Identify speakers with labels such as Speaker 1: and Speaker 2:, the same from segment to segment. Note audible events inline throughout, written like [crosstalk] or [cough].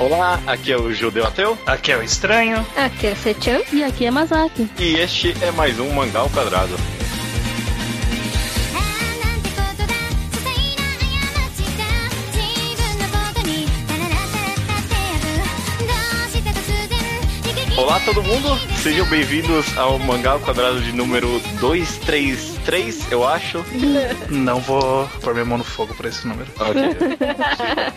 Speaker 1: Olá, aqui é o Judeu Ateu.
Speaker 2: Aqui é o Estranho.
Speaker 3: Aqui é Sechan.
Speaker 4: E aqui é Masaki.
Speaker 1: E este é mais um Mangá ao Quadrado. Olá todo mundo, sejam bem-vindos ao Mangá Quadrado de número 233, eu acho. [laughs]
Speaker 2: Não vou pôr minha mão no fogo pra esse número.
Speaker 1: Ok.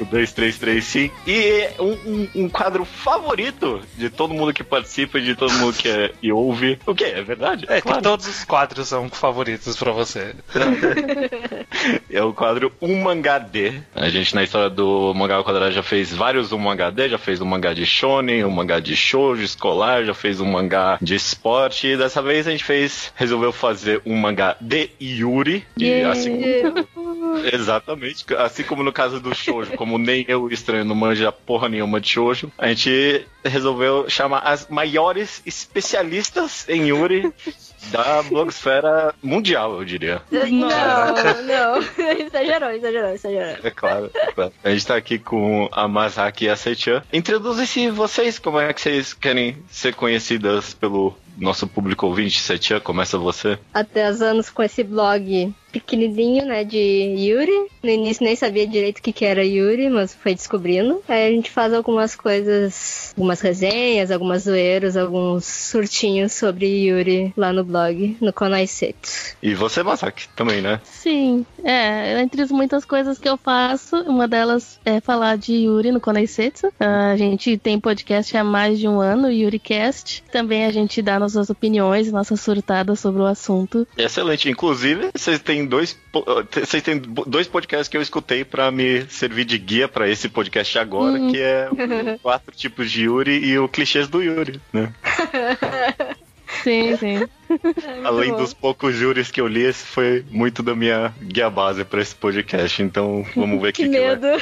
Speaker 1: o 233 sim. E é um, um, um quadro favorito de todo mundo que participa, de todo mundo que, é, que ouve. O que? É verdade?
Speaker 2: É
Speaker 1: claro.
Speaker 2: que todos os quadros são favoritos pra você. [laughs]
Speaker 1: é o quadro Um Mangá D. A gente na história do Mangá ao Quadrado já fez vários Um Mangá D, já fez um mangá de shonen, um mangá de shoujo escolar, já fez um mangá de esporte. E dessa vez a gente fez, resolveu fazer um mangá de Yuri. E
Speaker 4: Yeah.
Speaker 1: assim [laughs] Exatamente. Assim como no caso do shoujo, como nem eu estranho não manja porra nenhuma de shoujo, a gente resolveu chamar as maiores especialistas em Yuri da blogosfera mundial, eu diria.
Speaker 3: Não, não. [laughs] exagerou, exagerou, exagerou.
Speaker 1: É claro, é claro. A gente tá aqui com a Masaki e a Seichan. Introduzem-se vocês, como é que vocês querem ser conhecidas pelo nosso público ouvinte? Seichan, começa você.
Speaker 3: Há 10 anos com esse blog pequenininho, né, de Yuri. No início nem sabia direito o que, que era Yuri, mas foi descobrindo. Aí a gente faz algumas coisas, algumas resenhas, algumas zoeiras, alguns surtinhos sobre Yuri lá no blog, no Konaisetsu.
Speaker 1: E você, Masaki, também, né?
Speaker 4: Sim, é, entre as muitas coisas que eu faço, uma delas é falar de Yuri no Konaisetsu. A gente tem podcast há mais de um ano, o YuriCast. Também a gente dá nossas opiniões, nossas surtadas sobre o assunto.
Speaker 1: Excelente. Inclusive, vocês têm dois, po- vocês têm dois podcasts que eu escutei pra me servir de guia pra esse podcast agora,
Speaker 4: Uhum.
Speaker 1: que é o [laughs] quatro tipos de Yuri e o clichês do Yuri, né? [laughs]
Speaker 4: Sim, sim. [laughs]
Speaker 1: Além
Speaker 3: bom.
Speaker 1: dos poucos Yuris que eu li, esse foi muito da minha guia base pra esse podcast. Então, vamos ver o que,
Speaker 3: Que
Speaker 1: que vai
Speaker 3: medo.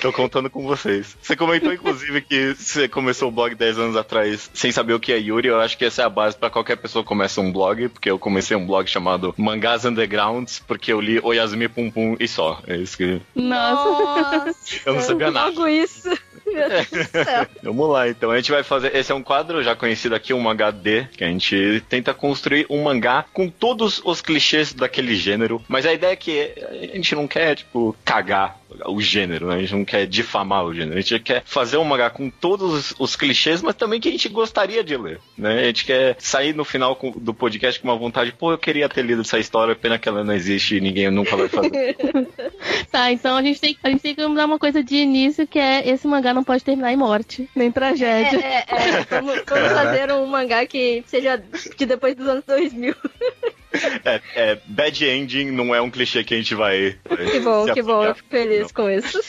Speaker 1: Tô contando com vocês. Você comentou, inclusive, que você começou o blog 10 anos atrás sem saber o que é Yuri. Eu acho que essa é a base pra qualquer pessoa que começa um blog, porque eu comecei um blog chamado Mangás Undergrounds, porque eu li Oyasumi Pum Pum e só. É isso que.
Speaker 4: Nossa.
Speaker 1: Eu não sabia nada.
Speaker 3: Logo isso. [laughs] Céu.
Speaker 1: Vamos lá, então. A gente vai fazer. Esse é um quadro já conhecido aqui, um mangá D, que a gente tenta construir um mangá com todos os clichês daquele gênero. Mas a ideia é que a gente não quer, tipo, cagar o gênero, né? A gente não quer difamar o gênero. A gente quer fazer um mangá com todos os, clichês, mas também que a gente gostaria de ler, né? A gente quer sair no final do podcast com uma vontade, pô, eu queria ter lido essa história, pena que ela não existe e ninguém nunca vai fazer. [laughs]
Speaker 4: Tá, então a gente, tem, a gente tem que dar uma coisa de início que é esse mangá não pode terminar em morte, nem
Speaker 3: É,
Speaker 4: tragédia.
Speaker 3: é, é. [laughs] Vamos, vamos fazer um mangá que seja de depois dos anos 2000. [laughs]
Speaker 1: é, é, bad ending não é um clichê que a gente vai.
Speaker 3: Que bom, que bom. Eu fico feliz com isso.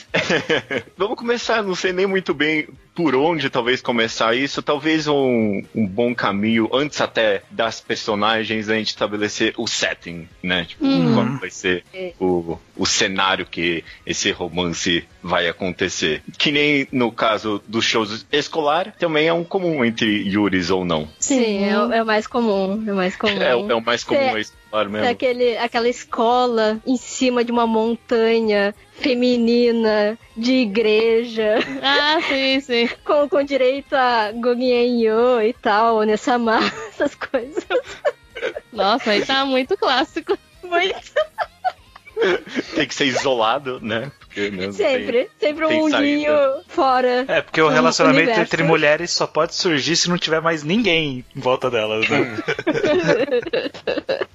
Speaker 3: [laughs]
Speaker 1: Vamos começar, não sei nem muito bem por onde talvez começar isso. Talvez um, um bom caminho, antes até das personagens, a gente estabelecer o setting, né? Tipo,
Speaker 4: Uhum.
Speaker 1: qual vai ser o, o cenário que esse romance vai acontecer. Que nem no caso dos shows escolar, também é um comum entre Yuris ou não.
Speaker 3: Sim, é, o- é o mais comum. É o mais comum.
Speaker 1: É, o- é o mais comum,
Speaker 3: É-
Speaker 1: é escolar
Speaker 3: É
Speaker 1: mesmo.
Speaker 3: aquele, aquela escola em cima de uma montanha feminina de igreja,
Speaker 4: Ah, sim, sim. [laughs]
Speaker 3: com, com direito a Goguenyo e tal, Onesama, [laughs] essas coisas.
Speaker 4: Nossa, aí tá muito clássico.
Speaker 3: Muito.
Speaker 1: Tem que ser isolado, né? Porque, né, não tem-
Speaker 3: Sempre, sempre um mundinho
Speaker 1: saída.
Speaker 3: fora.
Speaker 2: É, porque o relacionamento
Speaker 3: universo.
Speaker 2: entre mulheres só pode surgir se não tiver mais ninguém em volta delas, né? [laughs]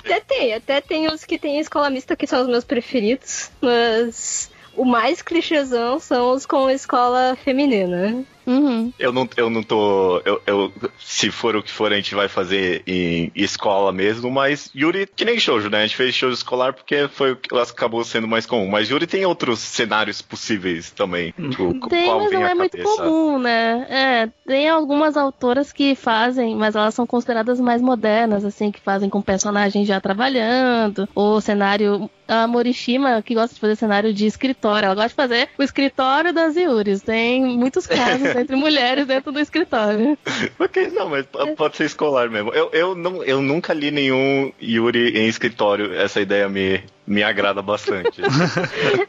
Speaker 3: Até tem, até tem os que tem escola mista que são os meus preferidos, mas o mais clichêzão são os com escola feminina.
Speaker 4: Uhum.
Speaker 1: Eu não, eu não tô. Eu, eu- se for o que for, a gente vai fazer em escola mesmo, mas Yuri, que nem shoujo, né? A gente fez shoujo escolar porque foi o que acabou sendo mais comum. Mas Yuri tem outros cenários possíveis também. Tipo,
Speaker 4: Tem, mas não é muito comum, né? É, tem algumas autoras que fazem, mas elas são consideradas mais modernas, assim, que fazem com personagens já trabalhando, ou cenário. A Morishima, que gosta de fazer cenário de escritório, ela gosta de fazer o escritório das Yuris. Tem muitos casos entre mulheres dentro do escritório. [laughs]
Speaker 1: Ok, não, mas pode ser escolar mesmo. Eu, eu, não, eu nunca li nenhum Yuri em escritório. Essa ideia me, me agrada bastante. [laughs]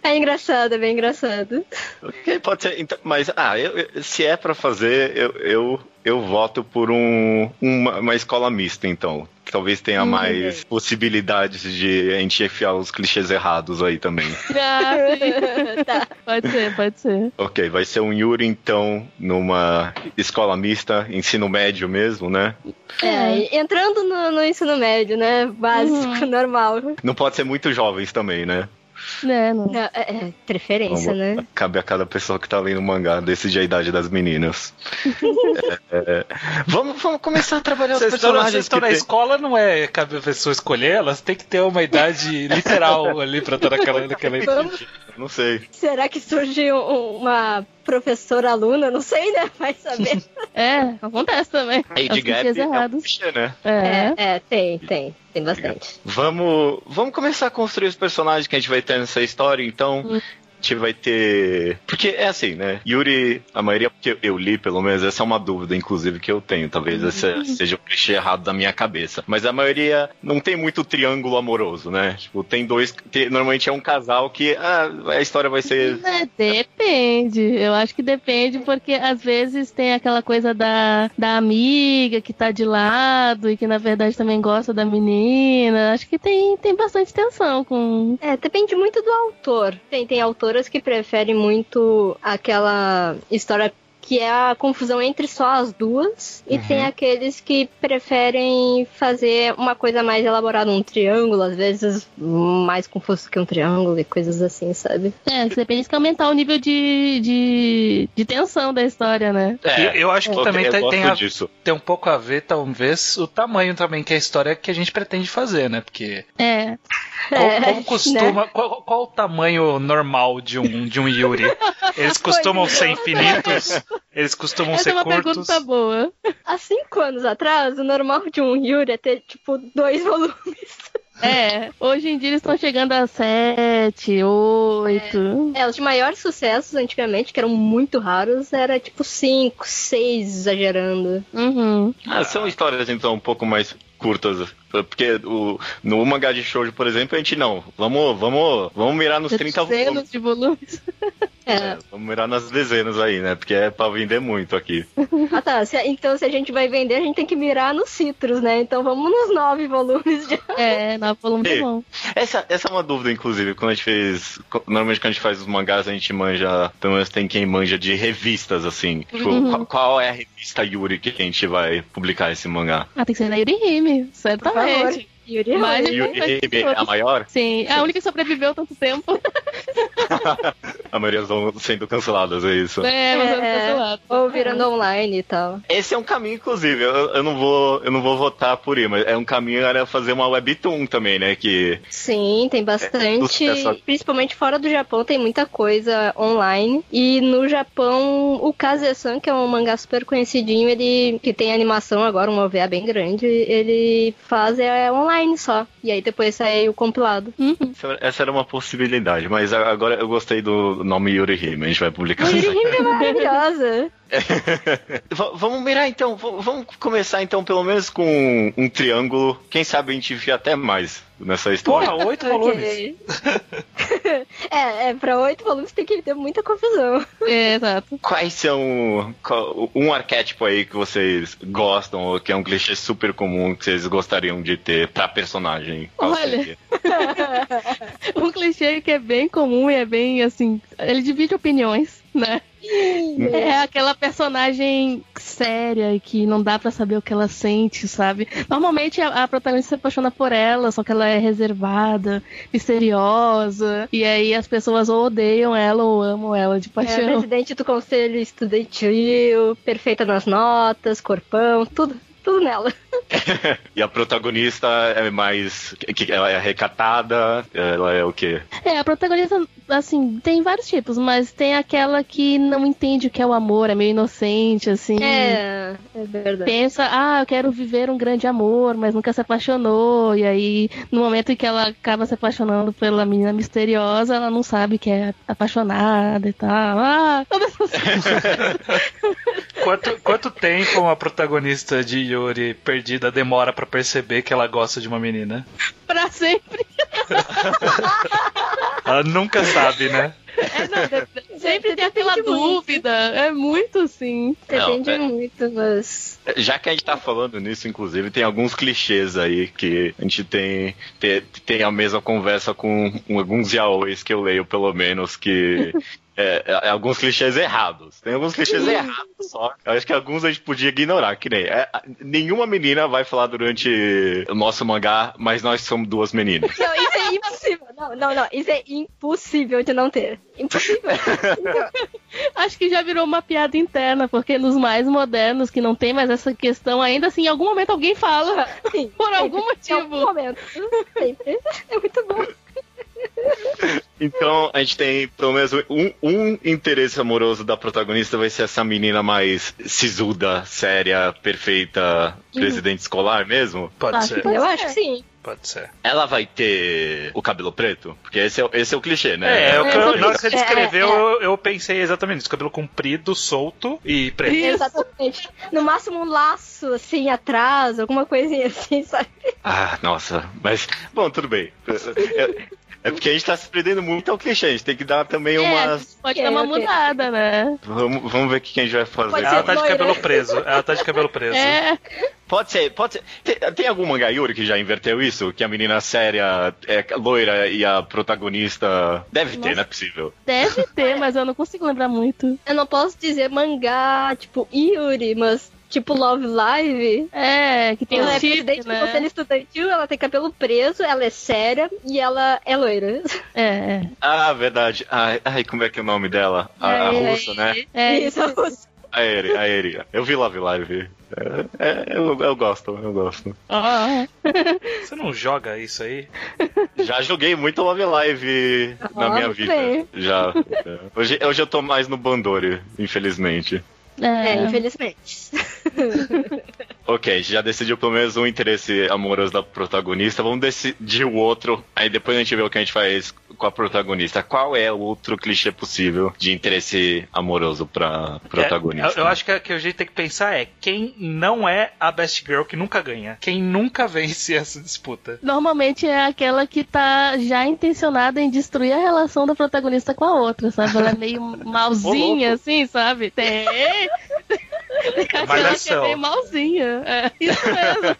Speaker 3: É engraçado, é bem engraçado.
Speaker 1: ok, pode ser. Então, mas, ah, eu- se é pra fazer, eu, eu, eu voto por um, uma, uma escola mista, então. Que talvez tenha mais possibilidades de a gente enfiar os clichês errados aí também.
Speaker 4: Ah, [laughs] sim.
Speaker 3: tá.
Speaker 4: Pode ser, pode ser.
Speaker 1: Ok, vai ser um Yuri, então, numa escola mista, ensino médio mesmo, né?
Speaker 3: É, e entrando no, no ensino médio, né? Básico, normal.
Speaker 1: Não pode ser muito jovens também, né?
Speaker 4: É, não.
Speaker 3: Não, é, é, preferência,
Speaker 1: Vamos-
Speaker 3: né?
Speaker 1: Cabe a cada pessoa que tá lendo o mangá decidir a idade das meninas. [laughs] É, é, vamos, vamos começar a trabalhar os
Speaker 2: Vocês estão, vocês
Speaker 1: personagens
Speaker 2: estão
Speaker 1: que
Speaker 2: na
Speaker 1: tem-
Speaker 2: escola, não é cabe a pessoa escolher, elas têm que ter uma idade literal ali pra estar naquela, naquela
Speaker 3: Vamos,
Speaker 1: Não sei.
Speaker 3: será que surge um- uma professora-aluna? Não sei, né? [laughs] Vai saber. [laughs]
Speaker 4: É, acontece também.
Speaker 1: Age
Speaker 4: Os
Speaker 1: gap é um
Speaker 4: errados.
Speaker 1: clichê, né?
Speaker 4: É.
Speaker 3: É, é, tem, tem. Tem bastante.
Speaker 1: Vamos, vamos começar a construir os personagens que a gente vai ter nessa história, então.
Speaker 4: Hum.
Speaker 1: A gente vai ter. Porque é assim, né? Yuri, a maioria que eu li, pelo menos, essa é uma dúvida, inclusive, que eu tenho. Talvez
Speaker 4: Uhum.
Speaker 1: esse seja o clichê errado da minha cabeça. Mas a maioria não tem muito triângulo amoroso, né? Tipo, tem dois. tem- normalmente é um casal que ah, a história vai ser.
Speaker 4: É, depende. Eu acho que depende, porque às vezes tem aquela coisa da, da amiga que tá de lado e que na verdade também gosta da menina. Acho que tem, tem bastante tensão com.
Speaker 3: É, depende muito do autor. Tem, tem autoras que preferem muito aquela história que é a confusão entre só as duas, e
Speaker 1: Uhum.
Speaker 3: tem aqueles que preferem fazer uma coisa mais elaborada, um triângulo, às vezes mais confuso que um triângulo e coisas assim, sabe?
Speaker 4: É, que depende que aumentar o nível de, de, de tensão da história, né?
Speaker 2: Eu, eu acho que
Speaker 1: ok,
Speaker 2: também tem, tem, a-
Speaker 1: disso.
Speaker 2: tem um pouco a ver, talvez, o tamanho também que a história que a gente pretende fazer, né? Porque
Speaker 4: É.
Speaker 2: Qual,
Speaker 3: É,
Speaker 2: como costuma,
Speaker 3: né?
Speaker 2: qual, qual o tamanho normal de um, de um Yuri? [laughs] Eles costumam ser
Speaker 3: é.
Speaker 2: infinitos? Eles costumam
Speaker 4: Essa
Speaker 2: ser
Speaker 4: é uma
Speaker 2: curtos?
Speaker 4: pergunta boa.
Speaker 3: Há cinco anos atrás, o normal de um Yuri é ter, tipo, dois volumes.
Speaker 4: É, hoje em dia eles estão chegando a sete, oito.
Speaker 3: É, os de maiores sucessos antigamente, que eram muito raros, era tipo cinco, seis, exagerando.
Speaker 4: Uhum.
Speaker 1: Ah, são histórias então um pouco mais curtas. Porque o, no mangá de shoujo, por exemplo, a gente não. Vamos, vamos, vamos mirar nos 30 volumes.
Speaker 4: Dezenas de volumes.
Speaker 3: É.
Speaker 1: É, vamos mirar nas dezenas aí, né? Porque é pra vender muito aqui. [laughs]
Speaker 3: Ah tá, se- então se a gente vai vender, a gente tem que mirar nos citros, né? Então vamos nos nove volumes de. [laughs]
Speaker 4: É, nove volumes é bom.
Speaker 1: Essa, essa é uma dúvida, inclusive, quando a gente fez. Normalmente quando a gente faz os mangás, a gente manja. Pelo menos tem quem manja de revistas, assim. Tipo,
Speaker 4: Uhum.
Speaker 1: qual, qual é a revista Yuri que a gente vai publicar esse mangá?
Speaker 4: Ah, tem que ser na Yuri Hime, certamente.
Speaker 3: Favor. Yuri
Speaker 4: Mas-.
Speaker 1: Yuri
Speaker 4: ser
Speaker 1: é a maior?
Speaker 4: Sim, é a única que sobreviveu tanto tempo. [laughs]
Speaker 1: A maioria estão sendo canceladas, é isso.
Speaker 4: É, mas é,
Speaker 3: É,
Speaker 4: cancelado.
Speaker 3: ou virando online e tal.
Speaker 1: Esse é um caminho, inclusive. Eu, eu não vou, eu não vou votar por ir, mas é um caminho era fazer uma webtoon também, né? Que
Speaker 3: Sim, tem bastante.
Speaker 1: sucesso.
Speaker 3: Principalmente fora do Japão, tem muita coisa online. E no Japão, o Kaze-san, que é um mangá super conhecidinho, ele que tem animação agora, um OVA bem grande, ele faz é online só. E aí depois sai o compilado.
Speaker 4: Uhum.
Speaker 1: essa- era uma possibilidade, mas agora eu gostei do nome Yuri Hime, a gente vai publicar
Speaker 3: Yuri. Hime é maravilhosa. [laughs]
Speaker 1: V- vamos mirar então, v- vamos começar então pelo menos com um triângulo. Quem sabe a gente vê até mais nessa história.
Speaker 2: Porra, oito [laughs] volumes. [laughs] [laughs]
Speaker 3: É, é, pra oito volumes tem que ter muita confusão.
Speaker 4: É, exato.
Speaker 1: Quais são qual- um arquétipo aí que vocês gostam ou que é um clichê super comum que vocês gostariam de ter pra personagem? Qual
Speaker 4: Olha.
Speaker 1: seria? [laughs]
Speaker 4: Um clichê que é bem comum e é bem assim. Ele divide opiniões, né? É aquela personagem séria e que não dá pra saber o que ela sente, sabe? Normalmente a, a protagonista se apaixona por ela, só que ela é reservada, misteriosa, e aí as pessoas ou odeiam ela ou amam ela de
Speaker 3: É,
Speaker 4: paixão.
Speaker 3: presidente do conselho estudantil, perfeita nas notas, corpão, tudo, tudo nela. [laughs]
Speaker 1: E a protagonista é mais. que ela é recatada, ela é o quê?
Speaker 4: É, a protagonista, assim, tem vários tipos, mas tem aquela que não entende o que é o amor, é meio inocente, assim.
Speaker 3: É, É verdade.
Speaker 4: pensa, ah, eu quero viver um grande amor, mas nunca se apaixonou. E aí, no momento em que ela acaba se apaixonando pela menina misteriosa, ela não sabe que é apaixonada e tal. Ah, todas essas [laughs]
Speaker 2: Quanto, quanto tempo uma protagonista de Yuri perdida demora pra perceber que ela gosta de uma menina?
Speaker 4: pra sempre. [laughs]
Speaker 2: Ela nunca sabe, né?
Speaker 4: É, não, [laughs] sempre tem aquela
Speaker 3: muito.
Speaker 4: dúvida. É muito assim.
Speaker 3: Depende
Speaker 1: Não, é-
Speaker 3: muito, mas.
Speaker 1: Já que a gente tá falando nisso, inclusive, tem alguns clichês aí que a gente tem, tem, tem a mesma conversa com alguns yaois que eu leio, pelo menos, que. [laughs] É, é, alguns clichês errados. Tem alguns clichês errados só. Eu acho que alguns a gente podia ignorar, que nem. é, nenhuma menina vai falar durante o nosso mangá, mas nós somos duas meninas.
Speaker 3: Não, isso é impossível. Não, não, não. Isso é impossível de não ter. Impossível. [laughs]
Speaker 4: Acho que já virou uma piada interna, porque nos mais modernos, que não tem mais essa questão, ainda assim, em algum momento alguém fala.
Speaker 3: Sim,
Speaker 4: Por algum
Speaker 3: Em algum
Speaker 4: motivo.
Speaker 3: momento. Sempre. É muito bom. [laughs]
Speaker 1: Então, a gente tem pelo menos um, um interesse amoroso da protagonista vai ser essa menina mais sisuda, séria, perfeita, presidente escolar mesmo.
Speaker 2: Pode
Speaker 4: Acho
Speaker 2: ser,
Speaker 4: Pode
Speaker 3: eu
Speaker 4: ser.
Speaker 3: acho que sim.
Speaker 2: pode ser.
Speaker 1: Ela vai ter o cabelo preto? Porque esse é, o- esse é o clichê, né?
Speaker 2: É, é o que eu,
Speaker 4: É,
Speaker 2: na hora que você
Speaker 3: é,
Speaker 2: descreveu,
Speaker 3: é.
Speaker 2: Eu, eu pensei exatamente isso. Cabelo comprido, solto e preto.
Speaker 4: Isso.
Speaker 3: Exatamente. No máximo um laço, assim, atrás, alguma coisinha assim, sabe?
Speaker 1: Ah, nossa. Mas, bom, tudo bem. É, é porque a gente tá se prendendo muito ao clichê. A gente tem que dar também
Speaker 4: É,
Speaker 1: umas.
Speaker 4: pode dar uma mudada, né?
Speaker 1: Vamos, vamos ver o que a gente vai fazer.
Speaker 2: Ela tá de cabelo preso. Ela tá de cabelo preso.
Speaker 4: É,
Speaker 1: Pode ser, pode ser. Tem, tem algum mangá Yuri que já inverteu isso? Que a menina séria é loira e a protagonista. Deve ter,
Speaker 4: Nossa.
Speaker 1: não é possível.
Speaker 4: deve ter, [laughs] mas eu não consigo lembrar muito.
Speaker 3: Eu não posso dizer mangá, tipo, Yuri, mas tipo Love Live.
Speaker 4: É, que tem
Speaker 3: ela
Speaker 4: o
Speaker 3: é presidente do
Speaker 4: né?
Speaker 3: conselho estudantil, ela tem cabelo preso, ela é séria e ela é loira.
Speaker 4: É, é.
Speaker 1: Ah, verdade. Ai, ai, como é que é o nome dela? A, a
Speaker 3: É,
Speaker 1: russa, né?
Speaker 4: É,
Speaker 3: Isso,
Speaker 1: A Eri, a Eri. Eu vi Love Live. É, é, eu, eu gosto, eu gosto.
Speaker 4: Ah,
Speaker 2: Você não joga isso aí?
Speaker 1: Já joguei muito Love Live na
Speaker 3: Ah,
Speaker 1: minha
Speaker 3: muito
Speaker 1: vida.
Speaker 3: bem.
Speaker 1: Já. é. Hoje, hoje eu tô mais no Bandori, infelizmente.
Speaker 3: É,
Speaker 4: é.
Speaker 3: infelizmente. [laughs]
Speaker 1: Ok, a gente já decidiu pelo menos um interesse amoroso da protagonista. Vamos decidir o outro. Aí depois a gente vê o que a gente faz com a protagonista. Qual é o outro clichê possível de interesse amoroso pra protagonista?
Speaker 2: É, eu, eu acho que, que o jeito que tem que pensar é quem não é a Best Girl que nunca ganha. Quem nunca vence essa disputa.
Speaker 4: Normalmente é aquela que tá já intencionada em destruir a relação da protagonista com a outra, sabe? Ela é meio [laughs] malzinha, assim, sabe? Tem. Que é
Speaker 2: Malhação.
Speaker 4: meio malzinha. É, isso mesmo.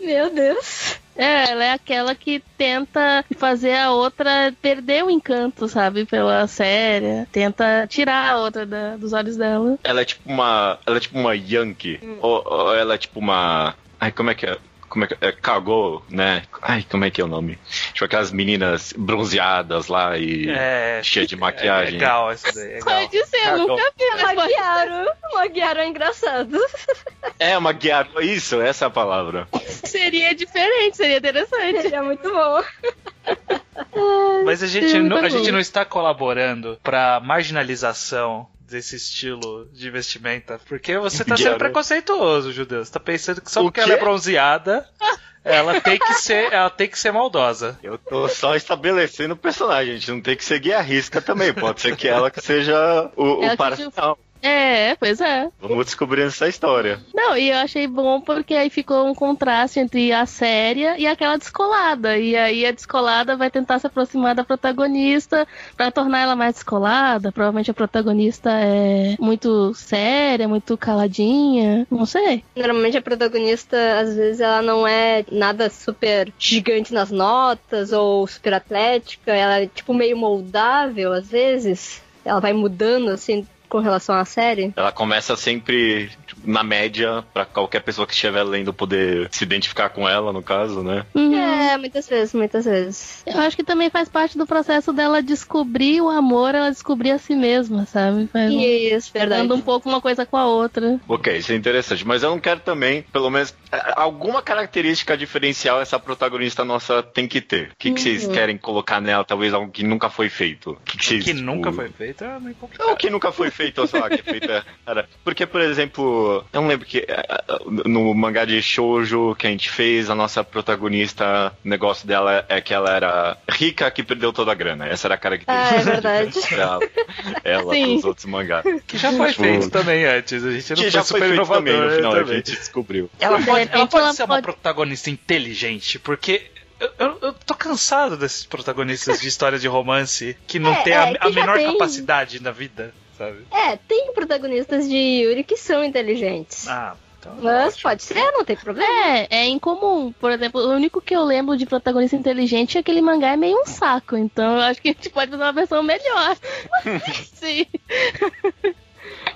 Speaker 4: [laughs]
Speaker 3: Meu Deus.
Speaker 4: É, ela é aquela que tenta fazer a outra perder o encanto, sabe? Pela série. Tenta tirar a outra da- dos olhos dela.
Speaker 1: Ela é tipo uma. Ela é tipo uma Yankee. Ou, ou ela é tipo uma. Ai, como é que é? Como é que é? Cagou, né? Ai, como é que é o nome? Tipo aquelas meninas bronzeadas lá e
Speaker 2: É.
Speaker 1: cheia de
Speaker 2: É
Speaker 1: maquiagem.
Speaker 2: legal essa daí. É legal.
Speaker 4: Pode ser, eu
Speaker 1: Cagou.
Speaker 4: nunca vi, mas pode
Speaker 3: Magiaro. Magiaro é engraçado.
Speaker 1: É uma guiar. Isso, essa é a palavra.
Speaker 4: Seria diferente, seria interessante.
Speaker 3: É muito bom.
Speaker 2: Mas a gente,
Speaker 4: Seria
Speaker 2: não, a gente não está colaborando pra marginalização desse estilo de vestimenta. Porque você tá [laughs] sendo preconceituoso, judeu. Você tá pensando que só
Speaker 1: O
Speaker 2: porque ela é
Speaker 1: quê?
Speaker 2: bronzeada, ela tem que ser, ela tem que ser maldosa.
Speaker 1: Eu tô só estabelecendo o personagem, a gente não tem que seguir a risca também. Pode ser que ela que seja o, o
Speaker 4: que
Speaker 1: parcial.
Speaker 4: É, pois é.
Speaker 1: Vamos descobrindo essa história.
Speaker 4: Não, e eu achei bom porque aí ficou um contraste entre a séria e aquela descolada. E aí a descolada vai tentar se aproximar da protagonista pra tornar ela mais descolada. Provavelmente a protagonista é muito séria, muito caladinha. Não sei.
Speaker 3: Normalmente a protagonista, às vezes, ela não é nada super gigante nas notas ou super atlética. Ela é, tipo, meio moldável, às vezes. Ela vai mudando, assim, com relação à série.
Speaker 1: Ela começa sempre tipo, na média, pra qualquer pessoa que estiver lendo poder se identificar com ela, no caso, né?
Speaker 4: Uhum.
Speaker 3: É, muitas vezes, muitas vezes.
Speaker 4: Eu acho que também faz parte do processo dela descobrir o amor, ela descobrir a si mesma, sabe? Faz um-
Speaker 3: Isso, verdade.
Speaker 4: Anda um pouco uma coisa com a outra.
Speaker 1: Ok, isso é interessante. Mas eu não quero também, pelo menos, é, alguma característica diferencial essa protagonista nossa tem que ter. O que, que vocês querem colocar nela? Talvez algo que nunca foi feito. O que, que vocês,
Speaker 2: Que
Speaker 1: tipo,
Speaker 2: nunca foi feito é meio complicado.
Speaker 1: Ou que nunca foi feito. Feito, sei lá, que é feita. Cara, porque, por exemplo, eu não lembro que eh, no mangá de shoujo que a gente fez, a nossa protagonista, o negócio dela é que ela era rica que perdeu toda a grana. Essa era a característica.
Speaker 3: Ah, é [laughs] verdade.
Speaker 1: ela, ela
Speaker 4: Sim.
Speaker 1: pros outros mangás.
Speaker 2: Que já foi
Speaker 1: Tipo,
Speaker 2: feito também antes. A gente não
Speaker 1: Que
Speaker 2: foi
Speaker 1: já foi
Speaker 2: super
Speaker 1: feito
Speaker 2: inovador
Speaker 1: também no final, a
Speaker 2: também.
Speaker 1: gente descobriu.
Speaker 2: Ela
Speaker 4: De
Speaker 2: pode, ela pode
Speaker 4: ela
Speaker 2: ser uma
Speaker 4: pode-
Speaker 2: protagonista inteligente, porque eu, eu, eu tô cansado desses protagonistas de histórias de romance que não
Speaker 3: É,
Speaker 2: tem
Speaker 3: é,
Speaker 2: a,
Speaker 3: que
Speaker 2: a menor
Speaker 3: tem.
Speaker 2: capacidade na vida, sabe?
Speaker 3: É, tem protagonistas de Yuri que são inteligentes.
Speaker 2: Ah, então.
Speaker 3: Mas
Speaker 2: ótimo.
Speaker 3: pode ser, não tem problema.
Speaker 4: É, é incomum. Por exemplo, o único que eu lembro de protagonista inteligente é aquele mangá é meio um saco. Então eu acho que a gente pode fazer uma versão melhor. [laughs] Sim.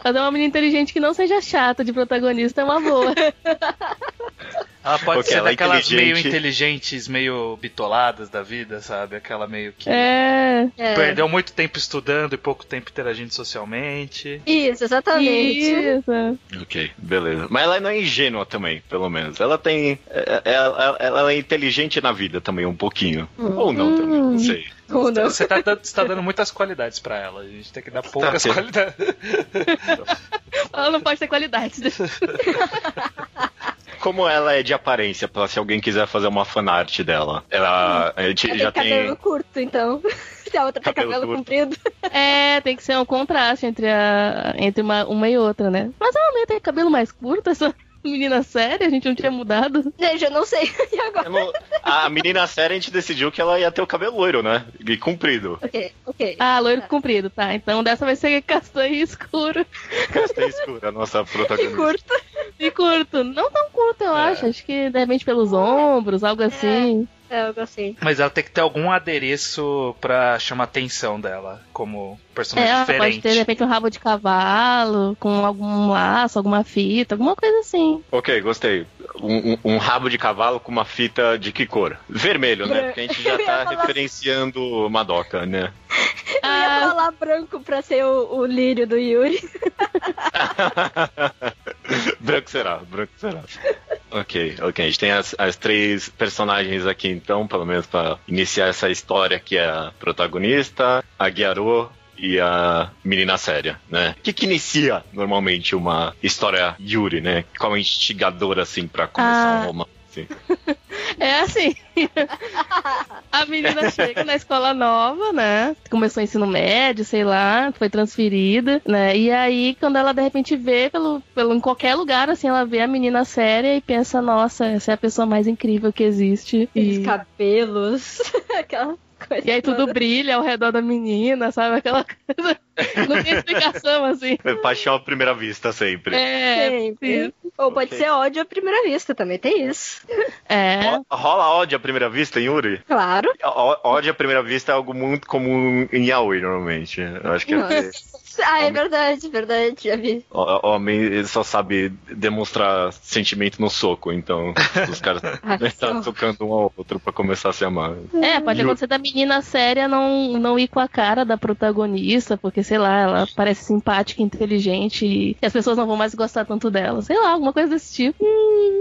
Speaker 4: Fazer uma menina inteligente que não seja chata de protagonista é uma boa. [laughs]
Speaker 2: Ela pode
Speaker 1: Ok,
Speaker 2: ser
Speaker 1: ela é
Speaker 2: daquelas meio
Speaker 1: inteligente.
Speaker 2: inteligentes, meio bitoladas da vida, sabe? Aquela meio que
Speaker 4: É.
Speaker 3: É.
Speaker 2: perdeu muito tempo estudando e pouco tempo interagindo socialmente.
Speaker 3: Isso, exatamente.
Speaker 4: Isso.
Speaker 1: Ok, beleza. Mas ela não é ingênua também, pelo menos. Ela tem. é- é- Ela, ela é inteligente na vida também, um pouquinho. Ou não também, não sei.
Speaker 3: Ou não.
Speaker 2: Você tá, dando- você tá dando muitas qualidades pra ela. A gente tem que dar poucas
Speaker 1: Tá,
Speaker 2: qualidades.
Speaker 4: Ela não pode ter qualidades. [laughs]
Speaker 1: Como ela é de aparência, pra se alguém quiser fazer uma fanart dela. Ela a gente
Speaker 3: Ela
Speaker 1: já
Speaker 3: tem cabelo
Speaker 1: tem.
Speaker 3: curto, então. [laughs] Se a outra tem
Speaker 1: Cabelo
Speaker 3: cabelo comprido. [laughs]
Speaker 4: É, tem que ser um contraste entre, a, entre uma, uma e outra, né? Mas ela meio tem cabelo mais curto, essa [laughs] menina séria, a gente não tinha mudado.
Speaker 3: Gente, eu não sei. [laughs] E agora?
Speaker 1: Não- A menina séria a gente decidiu que ela ia ter o cabelo loiro, né? E comprido.
Speaker 3: Ok, ok.
Speaker 4: Ah, loiro comprido, tá. Então dessa vai ser [laughs] castanho escuro.
Speaker 1: Castanha escura, a nossa
Speaker 3: E
Speaker 1: protagonista.
Speaker 3: curto.
Speaker 4: E curto. Não tão curto, eu
Speaker 2: É.
Speaker 4: acho. Acho que de repente pelos ombros, algo assim.
Speaker 3: É, eu gostei.
Speaker 2: Mas ela tem que ter algum adereço pra chamar a atenção dela, como
Speaker 4: É,
Speaker 2: personagem
Speaker 4: pode
Speaker 2: diferente.
Speaker 4: ter de repente um rabo de cavalo, com algum laço, alguma fita, alguma coisa assim.
Speaker 1: Ok, gostei. Um, um- um rabo de cavalo com uma fita de que cor? Vermelho, né? Porque a gente já [laughs] tá referenciando Madoka, né?
Speaker 3: Eu ia
Speaker 4: Ah.
Speaker 3: falar branco pra ser o, o lírio do Yuri. [laughs]
Speaker 1: branco será, branco será. Ok, ok. A gente tem as, as três personagens aqui, então, pelo menos pra iniciar essa história que é a protagonista, a Gyaro e a menina séria, né? O que, que inicia normalmente uma história Yuri, né? Qual é o instigador, assim, pra começar
Speaker 4: Ah.
Speaker 1: um romance? [laughs]
Speaker 4: É assim. A menina chega na escola nova, né? Começou o ensino médio, sei lá, foi transferida, né? E aí, quando ela de repente vê pelo, pelo em qualquer lugar, assim, ela vê a menina séria e pensa, nossa, essa é a pessoa mais incrível que existe. E,
Speaker 3: cabelos. [laughs] Aquela coisa.
Speaker 4: e aí tudo brilha ao redor da menina, sabe? Aquela coisa. [laughs] Não tem explicação, assim.
Speaker 1: Paixão à primeira vista, sempre.
Speaker 4: É,
Speaker 3: Sempre. Ou pode
Speaker 1: Ok.
Speaker 3: ser ódio à primeira vista, também tem isso.
Speaker 4: é.
Speaker 1: Ro- Rola ódio à primeira vista em Yuri?
Speaker 3: Claro.
Speaker 1: Ó- Ódio à primeira vista é algo muito comum em Yaoi, normalmente. Eu acho que é
Speaker 3: Ah, é verdade, verdade, já vi.
Speaker 1: Ho- Homem só sabe demonstrar sentimento no soco, então [laughs] os caras
Speaker 3: Ah, [laughs]
Speaker 1: estão socando um ao outro pra começar a se amar.
Speaker 4: É, pode
Speaker 1: Ju-
Speaker 4: acontecer da menina séria não, não ir com a cara da protagonista, porque, sei lá, ela parece simpática, inteligente e as pessoas não vão mais gostar tanto dela. Sei lá, alguma coisa desse tipo.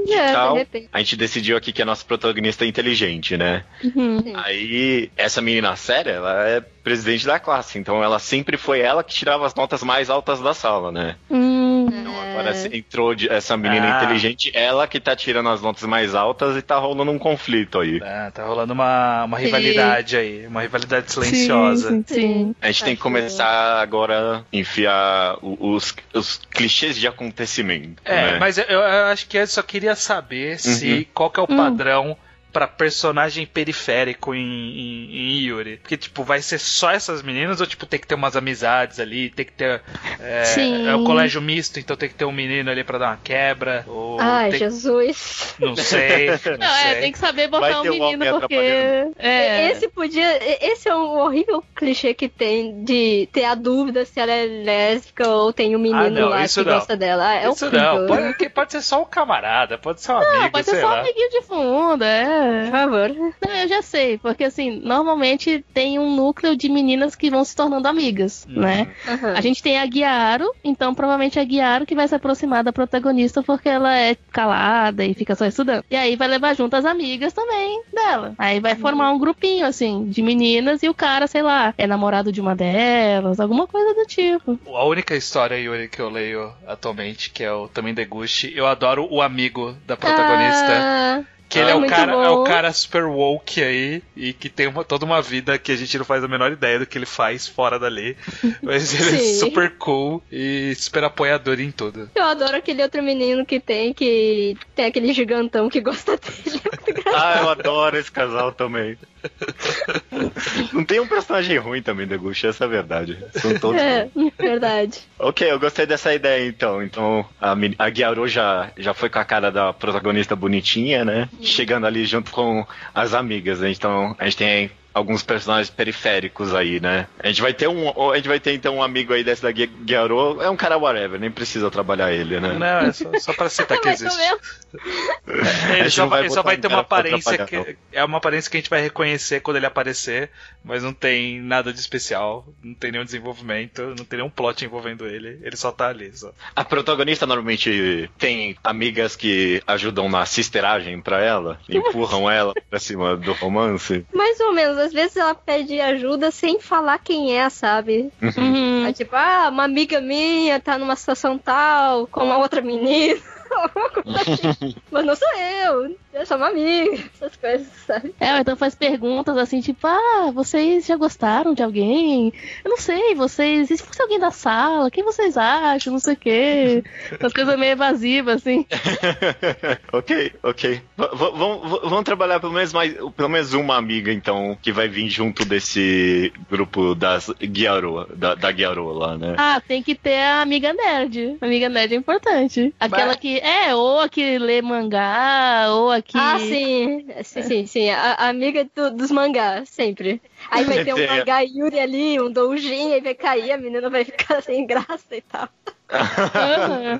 Speaker 3: É,
Speaker 1: Tchau.
Speaker 3: de repente.
Speaker 1: A gente decidiu aqui que a nossa protagonista é inteligente, né?
Speaker 4: Uhum.
Speaker 1: Aí, essa menina séria, ela é presidente da classe, então ela sempre foi ela que tirava as notas mais altas da sala, né?
Speaker 4: Hum,
Speaker 1: Então agora
Speaker 3: É.
Speaker 1: entrou de- essa menina
Speaker 2: Ah.
Speaker 1: inteligente, ela que tá tirando as notas mais altas e tá rolando um conflito aí.
Speaker 2: Ah, tá rolando uma, uma
Speaker 3: Sim.
Speaker 2: rivalidade aí, uma rivalidade silenciosa.
Speaker 4: Sim, sim, sim.
Speaker 1: A gente tem que começar agora a enfiar os, os clichês de acontecimento.
Speaker 2: É,
Speaker 1: né?
Speaker 2: mas eu, eu acho que eu só queria saber se qual que é o
Speaker 4: Hum.
Speaker 2: padrão pra personagem periférico em, em, em Yuri. Porque, tipo, vai ser só essas meninas ou, tipo, tem que ter umas amizades ali, tem que ter. É,
Speaker 4: Sim.
Speaker 2: é o colégio misto, então tem que ter um menino ali pra dar uma quebra. Ou
Speaker 3: Ai,
Speaker 2: tem-
Speaker 3: Jesus.
Speaker 2: Não sei. [laughs] Não,
Speaker 4: Não,
Speaker 2: sei.
Speaker 4: é, tem que saber botar um
Speaker 1: um
Speaker 4: menino porque. É.
Speaker 3: Esse podia. Esse é um horrível clichê que tem de ter a dúvida se ela é lésbica ou tem um menino
Speaker 2: Ah, não,
Speaker 3: lá
Speaker 2: isso
Speaker 3: que
Speaker 2: não.
Speaker 3: gosta dela. É
Speaker 2: Isso
Speaker 3: horrível.
Speaker 2: não, pode, pode ser só um camarada, pode ser um amigo,
Speaker 4: Pode
Speaker 2: sei
Speaker 4: ser só um
Speaker 2: lá.
Speaker 4: amiguinho de fundo, é.
Speaker 3: Por favor.
Speaker 4: Não, eu já sei, porque assim, normalmente tem um núcleo de meninas que vão se tornando amigas,
Speaker 2: Uhum.
Speaker 4: né?
Speaker 3: Aham.
Speaker 4: A gente tem a Guiaro, então provavelmente a Guiaro que vai se aproximar da protagonista porque ela é calada e fica só estudando. E aí vai levar junto as amigas também dela. Aí vai formar um grupinho, assim, de meninas e o cara, sei lá, é namorado de uma delas, alguma coisa do tipo.
Speaker 2: A única história, Yuri, que eu leio atualmente, que é o também Deguste, eu adoro o amigo da protagonista.
Speaker 3: Ah,
Speaker 2: que ele é,
Speaker 3: é
Speaker 2: o cara, é o cara super woke aí e que tem uma- toda uma vida que a gente não faz a menor ideia do que ele faz fora dali. [laughs] Mas ele é super cool e super apoiador em tudo.
Speaker 3: eu adoro aquele outro menino que tem, que tem aquele gigantão que gosta dele. É.
Speaker 1: Ah, eu adoro esse casal também. [laughs] Não tem um personagem ruim também, Deguchi, essa é a verdade. São todos
Speaker 3: É, [laughs] verdade.
Speaker 1: Ok, eu gostei dessa ideia então. Então a, a Gyaru já, já foi com a cara da protagonista bonitinha, né? Chegando ali junto com as amigas. né? Então a gente tem alguns personagens periféricos aí, né? A gente vai ter um. A gente vai ter então um amigo aí desse da Gyaru. É um cara whatever, nem precisa trabalhar ele, né?
Speaker 2: Não, é só, só pra citar que [laughs]
Speaker 3: ou
Speaker 2: existe.
Speaker 1: A
Speaker 2: Ele só vai, ele só vai
Speaker 1: um
Speaker 2: ter uma aparência que é uma aparência que a gente vai reconhecer quando ele aparecer, mas não tem nada de especial, não tem nenhum desenvolvimento, não tem nenhum plot envolvendo ele, ele só tá ali, só.
Speaker 1: A protagonista normalmente tem amigas que ajudam na sisteragem pra ela, [laughs] empurram ela pra cima do romance.
Speaker 3: Mais ou menos. Às vezes ela pede ajuda sem falar quem é, sabe?
Speaker 4: Uhum.
Speaker 3: É tipo, ah, uma amiga minha tá numa situação tal, com uma outra menina. [laughs] assim. [laughs] Mas não sou eu, eu sou uma amiga, essas coisas, sabe?
Speaker 4: É, então faz perguntas assim, tipo, ah, vocês já gostaram de alguém? Eu não sei, vocês. E se fosse alguém da sala, quem vocês acham? Não sei o quê. Umas coisas meio evasivas, assim. [laughs]
Speaker 1: ok, ok. V- vamos- trabalhar pelo menos, mais, pelo menos uma amiga, então, que vai vir junto desse grupo das Gyaru, da, da lá, né?
Speaker 4: Ah, tem que ter a amiga nerd. A amiga nerd é importante. Aquela
Speaker 2: Mas-
Speaker 4: que. É, ou a que lê mangá, ou a que.
Speaker 3: Ah, sim, sim, sim, sim. A, amiga do- dos mangás, sempre. Aí vai ter um
Speaker 1: É.
Speaker 3: mangá Yuri ali, um doujin, aí vai cair, a menina vai ficar [laughs] sem graça e tal.
Speaker 4: Aham.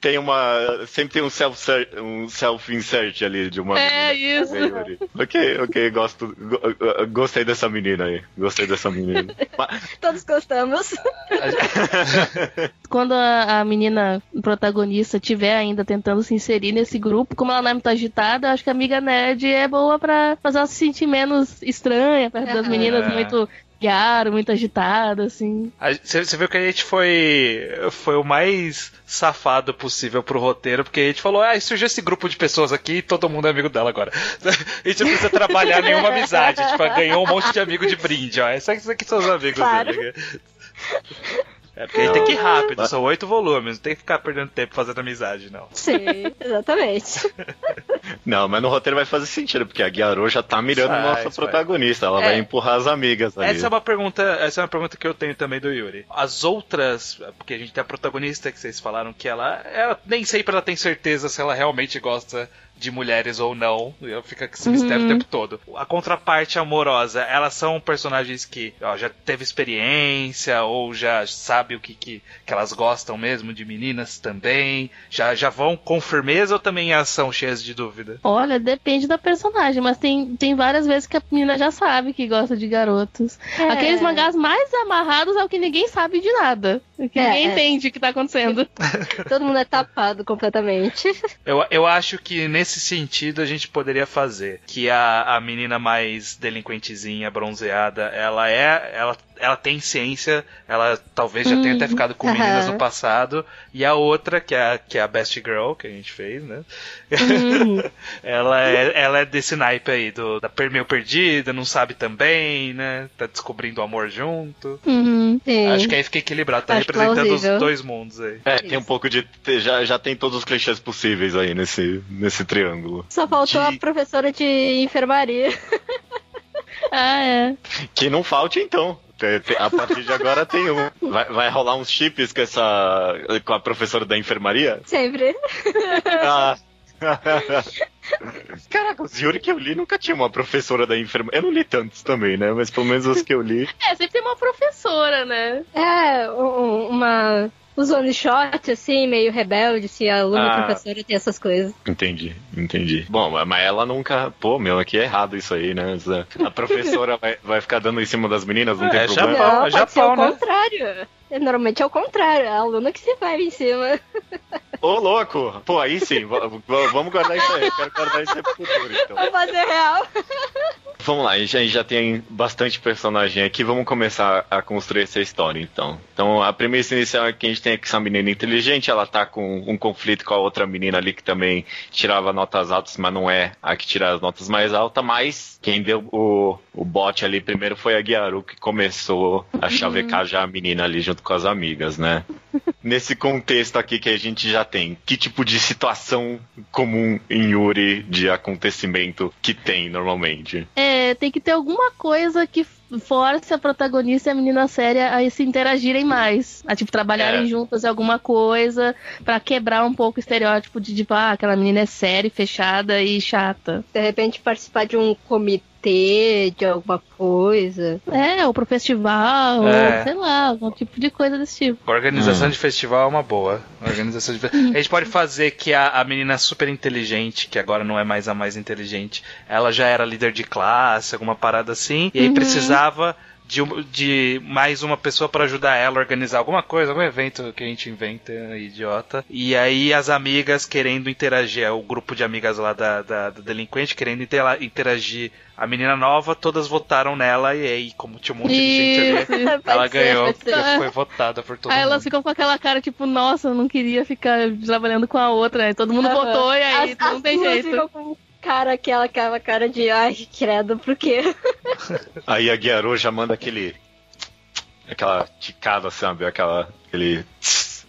Speaker 1: tem uma. Sempre tem um self-insert um self ali de uma
Speaker 4: É
Speaker 1: menina.
Speaker 4: isso.
Speaker 1: Yuri. Ok, ok, gosto. go- go- gostei dessa menina aí. Gostei dessa menina. [laughs]
Speaker 3: Todos gostamos. [laughs]
Speaker 4: Quando a, a menina protagonista estiver ainda tentando se inserir nesse grupo, como ela não é muito agitada, eu acho que a amiga nerd é boa pra fazer ela se sentir menos estranha perto das meninas
Speaker 2: É.
Speaker 4: muito guiar, muito agitada, assim.
Speaker 2: A- Você você viu que a gente foi, foi o mais safado possível pro roteiro, porque a gente falou, ah, surgiu esse grupo de pessoas aqui e todo mundo é amigo dela agora. [laughs] A gente não precisa trabalhar nenhuma amizade, tipo, ganhou um monte de amigo de brinde, ó. Esses aqui são os amigos
Speaker 3: Claro.
Speaker 2: dele. É porque a gente tem que ir rápido, são oito volumes, não tem que ficar perdendo tempo fazendo amizade, não.
Speaker 3: Sim, exatamente. [laughs]
Speaker 1: Não, mas no roteiro vai fazer sentido, porque a Gyaru já tá mirando
Speaker 2: Faz,
Speaker 1: nossa
Speaker 2: faz.
Speaker 1: protagonista. Ela
Speaker 2: É.
Speaker 1: vai empurrar as amigas ali.
Speaker 2: Essa é uma pergunta, essa é uma pergunta que eu tenho também do Yuri. As outras, porque a gente tem a protagonista que vocês falaram que ela, ela nem sempre ela tem certeza se ela realmente gosta de mulheres ou não. Ela fica com esse mistério
Speaker 4: Uhum.
Speaker 2: o tempo todo. A contraparte amorosa, elas são personagens que ó, já teve experiência ou já sabe o que, que, que elas gostam mesmo de meninas também. Já, já vão com firmeza ou também elas são cheias de dúvida?
Speaker 4: Olha, depende da personagem, mas tem, tem várias vezes que a menina já sabe que gosta de garotos.
Speaker 3: É.
Speaker 4: Aqueles mangás mais amarrados é o que ninguém sabe de nada. Que
Speaker 3: É,
Speaker 4: ninguém
Speaker 3: é.
Speaker 4: entende o que tá acontecendo. [laughs]
Speaker 3: Todo mundo é tapado completamente.
Speaker 2: Eu, eu acho que nesse sentido a gente poderia fazer que a, a menina mais delinquentezinha, bronzeada, ela é. Ela, ela tem ciência, ela talvez já tenha até ficado com
Speaker 3: Aham.
Speaker 2: meninas no passado. E a outra, que é, a- que é a Best Girl, que a gente fez, né?
Speaker 3: Uhum. [laughs]
Speaker 2: ela, é, ela é desse naipe aí, do, da meio perdida, não sabe também, né? Tá descobrindo o amor junto.
Speaker 4: Uhum.
Speaker 2: Acho que aí fica equilibrado, tá
Speaker 3: Acho
Speaker 2: representando
Speaker 3: plausível.
Speaker 2: os dois mundos aí.
Speaker 1: É, tem um
Speaker 3: Isso.
Speaker 1: pouco de. Já, já tem todos os clichês possíveis aí nesse, nesse triângulo.
Speaker 3: Só faltou
Speaker 1: De-
Speaker 3: a professora de enfermaria. [laughs]
Speaker 4: Ah, é.
Speaker 1: Que não falte então. A partir de agora tem um. Vai, vai rolar uns chips com essa. com a professora da enfermaria?
Speaker 3: Sempre.
Speaker 1: Ah. Caraca, os Yuri que eu li nunca tinha uma professora da enfermaria. Eu não li tantos também, né? Mas pelo menos os que eu li.
Speaker 4: É, sempre tem uma professora, né?
Speaker 3: É, um- uma os one shot, assim, meio rebelde, se a aluna
Speaker 1: Ah.
Speaker 3: professora tem essas coisas.
Speaker 1: Entendi, entendi. Bom, mas ela nunca. Pô, meu, aqui é errado isso aí, né? A professora vai, vai ficar dando em cima das meninas, não
Speaker 2: É,
Speaker 1: tem
Speaker 2: já
Speaker 1: problema.
Speaker 2: Japão,
Speaker 3: Não,
Speaker 2: é
Speaker 3: pode
Speaker 2: Japão, né?
Speaker 3: contrário. É, Normalmente é o contrário, a aluna que se vai em cima.
Speaker 1: Ô, louco! Pô, aí sim, va- va- vamos guardar isso aí. Eu quero guardar isso aí pro futuro, então.
Speaker 3: Vou fazer real.
Speaker 1: Vamos lá, a gente já tem bastante personagem aqui, vamos começar a construir essa história, então. Então, a premissa inicial é que a gente tem aqui essa menina inteligente, ela tá com um conflito com a outra menina ali que também tirava notas altas, mas não é a que tira as notas mais altas, mas quem deu o, o bote ali primeiro foi a Guiaru, que começou a chavecar já a menina ali junto com as amigas, né? Nesse contexto aqui que a gente já tem, que tipo de situação comum em Yuri de acontecimento que tem normalmente?
Speaker 4: É, tem que ter alguma coisa que force a protagonista e a menina séria a se interagirem mais. A, tipo, trabalharem
Speaker 1: É.
Speaker 4: juntas em alguma coisa pra quebrar um pouco o estereótipo de, tipo, ah, aquela menina é séria, fechada e chata.
Speaker 3: De repente participar de um comitê, de alguma coisa.
Speaker 4: É, ou pro festival,
Speaker 2: É.
Speaker 4: ou sei lá, algum tipo de coisa desse tipo.
Speaker 2: Organização
Speaker 1: Hum.
Speaker 2: de festival é uma boa. Organização de fe- A gente pode fazer que a, a menina super inteligente, que agora não é mais a mais inteligente, ela já era líder de classe, alguma parada assim, e aí
Speaker 4: Uhum.
Speaker 2: precisava de, um- de mais uma pessoa pra ajudar ela a organizar alguma coisa, algum evento que a gente inventa, idiota. E aí as amigas querendo interagir, é o grupo de amigas lá da, da, da delinquente querendo intera- interagir. A menina nova, todas votaram nela, e aí, como tinha um monte de gente ali, ela
Speaker 3: ser,
Speaker 2: ganhou, porque foi votada por todo
Speaker 4: Aí
Speaker 2: mundo.
Speaker 4: elas ficam com aquela cara, tipo, nossa, eu não queria ficar trabalhando com a outra. Aí todo mundo
Speaker 3: Aham.
Speaker 4: votou e aí
Speaker 3: As,
Speaker 4: não
Speaker 3: as
Speaker 4: tem jeito.
Speaker 3: ficam com cara, aquela, aquela cara de ai, credo, por quê?
Speaker 1: Aí a Guiaru já manda aquele. aquela ticada, sabe? Aquela. aquele.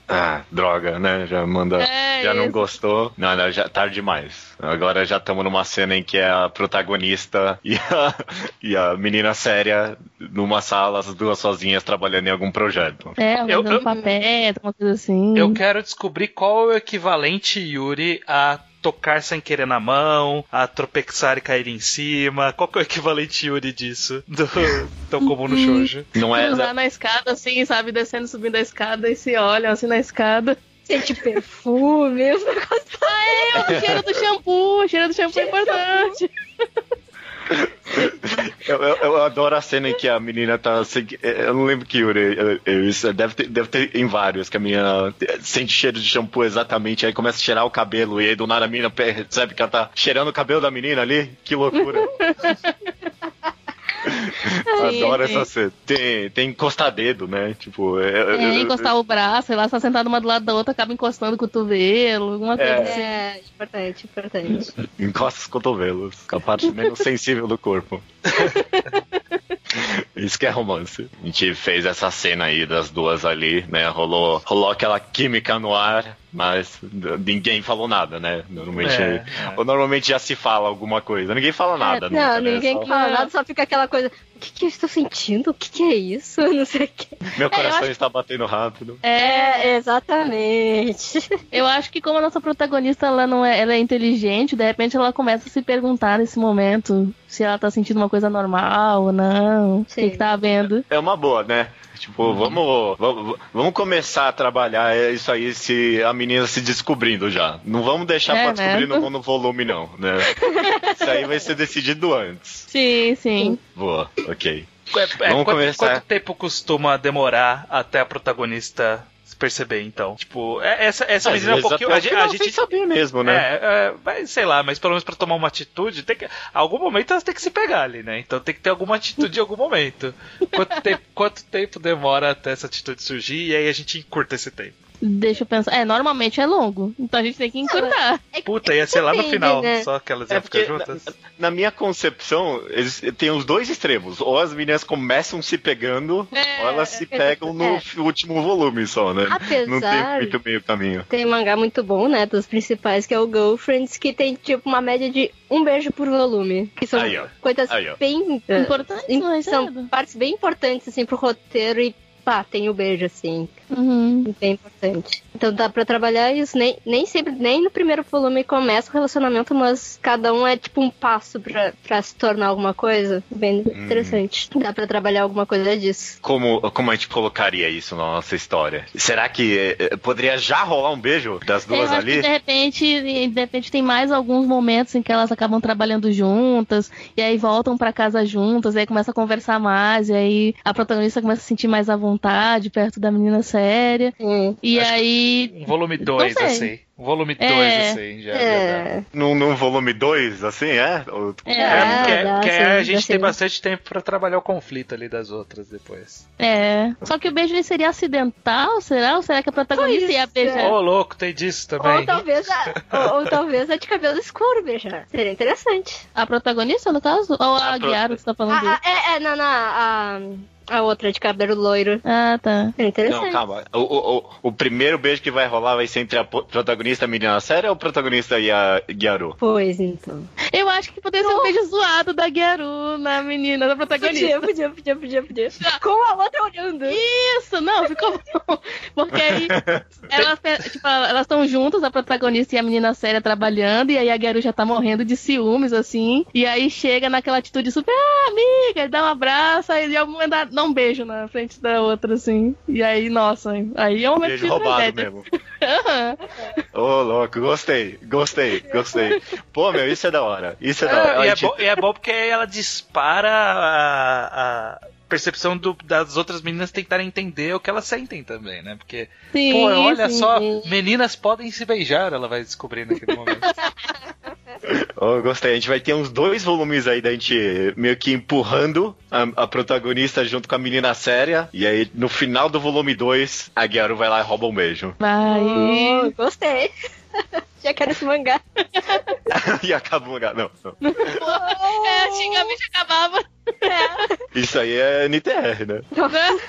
Speaker 1: Ah, droga, né? Já manda.
Speaker 4: É,
Speaker 1: já não
Speaker 4: isso.
Speaker 1: gostou. Não, não, já tarde demais. Agora já estamos numa cena em que é a protagonista e a, e a menina séria numa sala, as duas sozinhas trabalhando em algum projeto.
Speaker 4: É,
Speaker 2: Eu-
Speaker 4: mandando
Speaker 2: eu-
Speaker 4: papel, uma coisa assim.
Speaker 2: Eu quero descobrir qual é o equivalente, Yuri, a tocar sem querer na mão, a tropeçar e cair em cima. Qual que é o equivalente, Yuri, disso? Do, [laughs] tão comum no shoujo.
Speaker 1: Não é.
Speaker 4: Cruzar na escada, assim, sabe? Descendo, subindo a escada e se olham assim na escada.
Speaker 3: Sente perfume, os [laughs] negócios.
Speaker 4: É, o cheiro do shampoo, o cheiro do shampoo é importante. [laughs]
Speaker 1: Eu, eu- eu adoro a cena em que a menina tá. Eu não lembro que Yuri. deve ter, deve ter em vários, que a menina sente cheiro de shampoo exatamente, aí começa a cheirar o cabelo, e aí do nada a menina percebe que ela tá cheirando o cabelo da menina ali. Que loucura. [laughs] Adoro essa cena. Tem, tem encostar dedo, né? Tipo, é,
Speaker 4: É, encostar o braço, sei lá, tá sentado uma do lado da outra, acaba encostando o cotovelo, alguma coisa
Speaker 1: É.
Speaker 4: assim.
Speaker 3: É, importante, importante.
Speaker 1: encosta os cotovelos, com a parte menos sensível do corpo. [laughs] Isso que é romance. A gente fez essa cena aí das duas ali, né? Rolou, rolou aquela química no ar, mas ninguém falou nada, né? Normalmente,
Speaker 2: É, é.
Speaker 1: ou normalmente já se fala alguma coisa. Ninguém fala nada. nunca,
Speaker 3: não,
Speaker 1: né?
Speaker 3: ninguém
Speaker 1: Só-
Speaker 3: fala nada, só fica aquela coisa. O que, que eu estou sentindo? O que, que é isso? [laughs] Não sei o que.
Speaker 1: Meu coração
Speaker 4: acho-
Speaker 1: está batendo rápido.
Speaker 4: É,
Speaker 3: É, exatamente. [laughs]
Speaker 4: eu acho que como a nossa protagonista ela não é, ela é inteligente, de repente ela começa a se perguntar nesse momento se ela tá sentindo uma coisa normal ou não, o que, que tá havendo.
Speaker 1: É uma boa, né? Tipo, vamos, vamos, vamos começar a trabalhar é isso aí, se a menina se descobrindo já. Não vamos deixar
Speaker 4: É,
Speaker 1: pra descobrir
Speaker 4: né?
Speaker 1: no [laughs] monovolume, não, né? Isso aí vai ser decidido antes.
Speaker 4: Sim, sim.
Speaker 1: Boa, ok.
Speaker 2: É, é,
Speaker 1: Vamos
Speaker 2: quanto,
Speaker 1: começar.
Speaker 2: quanto tempo costuma demorar até a protagonista perceber, então? Tipo, é- essa, essa
Speaker 1: Às
Speaker 2: menina é um pouquinho. A, a gente.
Speaker 1: saber mesmo, né?
Speaker 2: É, é, mas sei lá, mas pelo menos pra tomar uma atitude, tem que. Algum momento elas têm que se pegar ali, né? Então tem que ter alguma atitude em algum momento. Quanto tempo, quanto tempo demora até essa atitude surgir e aí a gente encurta esse tempo?
Speaker 4: Deixa eu pensar. É, normalmente é longo, então a gente tem que encurtar.
Speaker 2: Puta, ia ser lá no final,
Speaker 3: né?
Speaker 2: só que elas
Speaker 1: É
Speaker 2: iam ficar
Speaker 1: porque
Speaker 2: juntas.
Speaker 1: na, na minha concepção, eles tem os dois extremos. Ou as meninas começam se pegando,
Speaker 4: É,
Speaker 1: ou elas se
Speaker 3: é,
Speaker 1: pegam no
Speaker 3: é.
Speaker 1: último volume só, né? Não tem
Speaker 3: Apesar
Speaker 1: muito meio caminho.
Speaker 3: Tem um mangá muito bom, né? Dos principais, que é o Girlfriends, que tem tipo uma média de um beijo por volume. Que são
Speaker 1: Aí,
Speaker 3: coisas
Speaker 1: Aí,
Speaker 3: bem.
Speaker 4: Importante,
Speaker 3: im-
Speaker 4: mas
Speaker 3: são
Speaker 4: é.
Speaker 3: partes bem importantes, assim, pro roteiro e pá, tem o beijo, assim.
Speaker 4: Uhum.
Speaker 3: Bem importante. Então dá pra trabalhar isso. Nem, nem sempre, nem no primeiro volume começa o relacionamento, mas cada um é tipo um passo pra, pra se tornar alguma coisa. Bem interessante. Dá pra trabalhar alguma coisa disso.
Speaker 1: Como, como a gente colocaria isso na nossa história? Será que eh, poderia já rolar um beijo das
Speaker 4: Eu
Speaker 1: duas
Speaker 4: que
Speaker 1: ali?
Speaker 4: de repente, de repente tem mais alguns momentos em que elas acabam trabalhando juntas, e aí voltam pra casa juntas, e aí começa a conversar mais, e aí a protagonista começa a se sentir mais à vontade perto da menina séria.
Speaker 3: Hum.
Speaker 4: E
Speaker 2: Acho
Speaker 4: aí.
Speaker 2: Um volume 2,
Speaker 4: sei.
Speaker 2: assim. Um volume 2,
Speaker 4: É.
Speaker 2: assim, já.
Speaker 3: É.
Speaker 1: Num, num volume 2, assim, é? Ou-
Speaker 4: É,
Speaker 2: É, porque,
Speaker 3: dá,
Speaker 2: porque
Speaker 3: sim,
Speaker 2: a gente tem bastante tempo pra trabalhar o conflito ali das outras depois.
Speaker 4: É. Só que o beijo ele seria acidental, será? Ou será que a protagonista ia
Speaker 3: é.
Speaker 4: beijar?
Speaker 2: Ô, louco, tem disso também.
Speaker 3: Ou talvez, a, ou, ou talvez a de cabelo escuro beijar. Seria interessante.
Speaker 4: A protagonista, no caso? Ou a,
Speaker 1: A pro-
Speaker 4: Guiara que você tá falando?
Speaker 3: Ah,
Speaker 4: dele?
Speaker 3: ah, é, é, não, não, a, a outra de cabelo loiro.
Speaker 4: Ah, tá.
Speaker 3: Seria interessante.
Speaker 1: Não, calma. O, o, o, primeiro beijo que vai rolar vai ser entre a protagonista e a menina séria ou o protagonista e a Gyaru?
Speaker 3: Pois então.
Speaker 4: Eu acho que poderia ser um beijo zoado da Guiaru na menina, da protagonista.
Speaker 3: Podia, podia, podia, podia, podia. Com a outra olhando.
Speaker 4: Isso, não, ficou [laughs] bom. Porque aí [laughs] elas tipo, elas estão juntas, a protagonista e a menina séria trabalhando, e aí a Garu já tá morrendo de ciúmes, assim. E aí chega naquela atitude super, ah, amiga, dá um abraço, aí de algum momento dá, um beijo na frente da outra, assim. E aí, nossa, aí é um momento
Speaker 1: Beijo
Speaker 4: de
Speaker 1: roubado
Speaker 4: tragédia.
Speaker 1: mesmo. [laughs] Ô, louco, gostei, gostei, gostei. Pô, meu, isso é da hora. Isso é da hora.
Speaker 2: É, e,
Speaker 1: A
Speaker 2: é
Speaker 1: gente-
Speaker 2: bom, e é bom porque aí ela dispara a, a percepção do- das outras meninas tentarem entender o que elas sentem também, né? Porque,
Speaker 4: Sim,
Speaker 2: pô, olha
Speaker 4: sim.
Speaker 2: só, meninas podem se beijar, ela vai descobrir naquele momento. [laughs]
Speaker 1: Oh, gostei. A gente vai ter uns dois volumes aí da gente meio que empurrando a, a protagonista junto com a menina séria. E aí, no final do volume 2, a Gyaru vai lá e rouba um beijo.
Speaker 4: Vai.
Speaker 3: Oh, gostei. [laughs] Já quero esse mangá. [laughs]
Speaker 1: e acaba o lugar. Não, não.
Speaker 4: É, antigamente acabava.
Speaker 1: Isso aí é NTR, né? [laughs]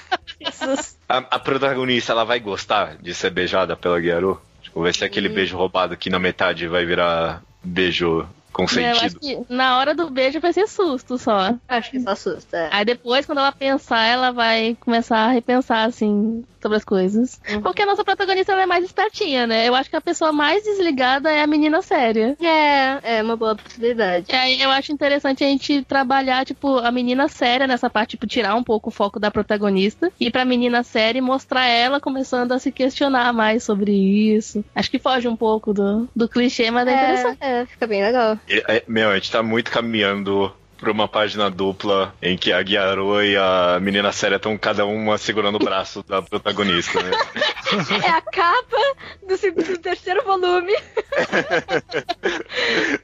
Speaker 3: Jesus.
Speaker 1: A, a protagonista, ela vai gostar de ser beijada pela Gyaru? Tipo, vai ser aquele beijo roubado que na metade vai virar beijo
Speaker 4: É, eu
Speaker 1: consentido.
Speaker 4: acho que na hora do beijo vai ser susto só.
Speaker 3: Acho que só assusta. é.
Speaker 4: Aí depois, quando ela pensar, ela vai começar a repensar, assim, sobre as coisas.
Speaker 3: Uhum.
Speaker 4: Porque a nossa protagonista ela é mais espertinha, né? Eu acho que a pessoa mais desligada é a menina séria.
Speaker 3: É, é uma boa possibilidade.
Speaker 4: E aí eu acho interessante a gente trabalhar, tipo, a menina séria nessa parte, tipo, tirar um pouco o foco da protagonista. E pra menina séria e mostrar ela começando a se questionar mais sobre isso. Acho que foge um pouco do, do clichê, mas é, interessante.
Speaker 3: É, é, fica bem legal.
Speaker 1: É, é, meu, a gente tá muito caminhando pra uma página dupla em que a Gyaru e a menina séria estão cada uma segurando o braço da protagonista, né?
Speaker 3: É a capa do, seg- do terceiro volume. [laughs]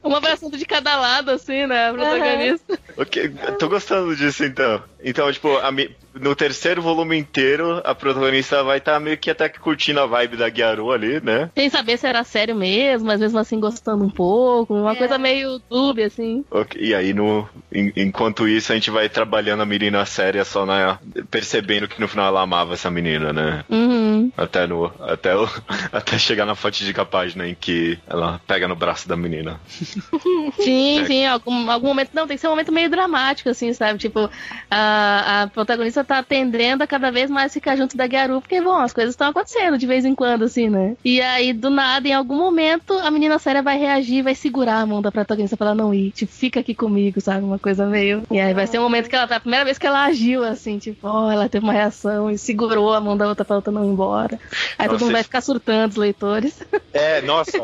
Speaker 4: Um abraçando de cada lado, assim, né? A protagonista.
Speaker 1: Ok, tô gostando disso então. Então, tipo, a no terceiro volume inteiro, a protagonista vai estar meio que até que curtindo a vibe da Gyaru ali, né?
Speaker 4: Sem saber se era sério mesmo, mas mesmo assim gostando um pouco. Uma
Speaker 3: É.
Speaker 4: coisa meio dúbia, assim.
Speaker 1: Ok, E aí, no, en- enquanto isso, a gente vai trabalhando a menina séria só na. percebendo que no final ela amava essa menina, né?
Speaker 4: Uhum.
Speaker 1: Até, no, até, o, [laughs] até chegar na fatídica página em que ela pega no braço da menina. [laughs]
Speaker 4: Sim,
Speaker 1: É.
Speaker 4: sim, algum, algum momento. Não, tem que ser um momento meio dramático, assim, sabe? Tipo, a, a protagonista tá tendendo a cada vez mais ficar junto da Gyaru, porque, bom, as coisas estão acontecendo de vez em quando, assim, né? E aí, do nada, em algum momento, a menina séria vai reagir, vai segurar a mão da protagonista pra ela não ir. Tipo, fica aqui comigo, sabe? Uma coisa meio. E aí vai ser um momento que ela tá. A primeira vez que ela agiu, assim, tipo, ó, ela teve uma reação e segurou a mão da outra pra outra não ir embora. Aí todo
Speaker 1: Nossa,
Speaker 4: mundo vai ficar surtando, os leitores.
Speaker 1: É, nossa,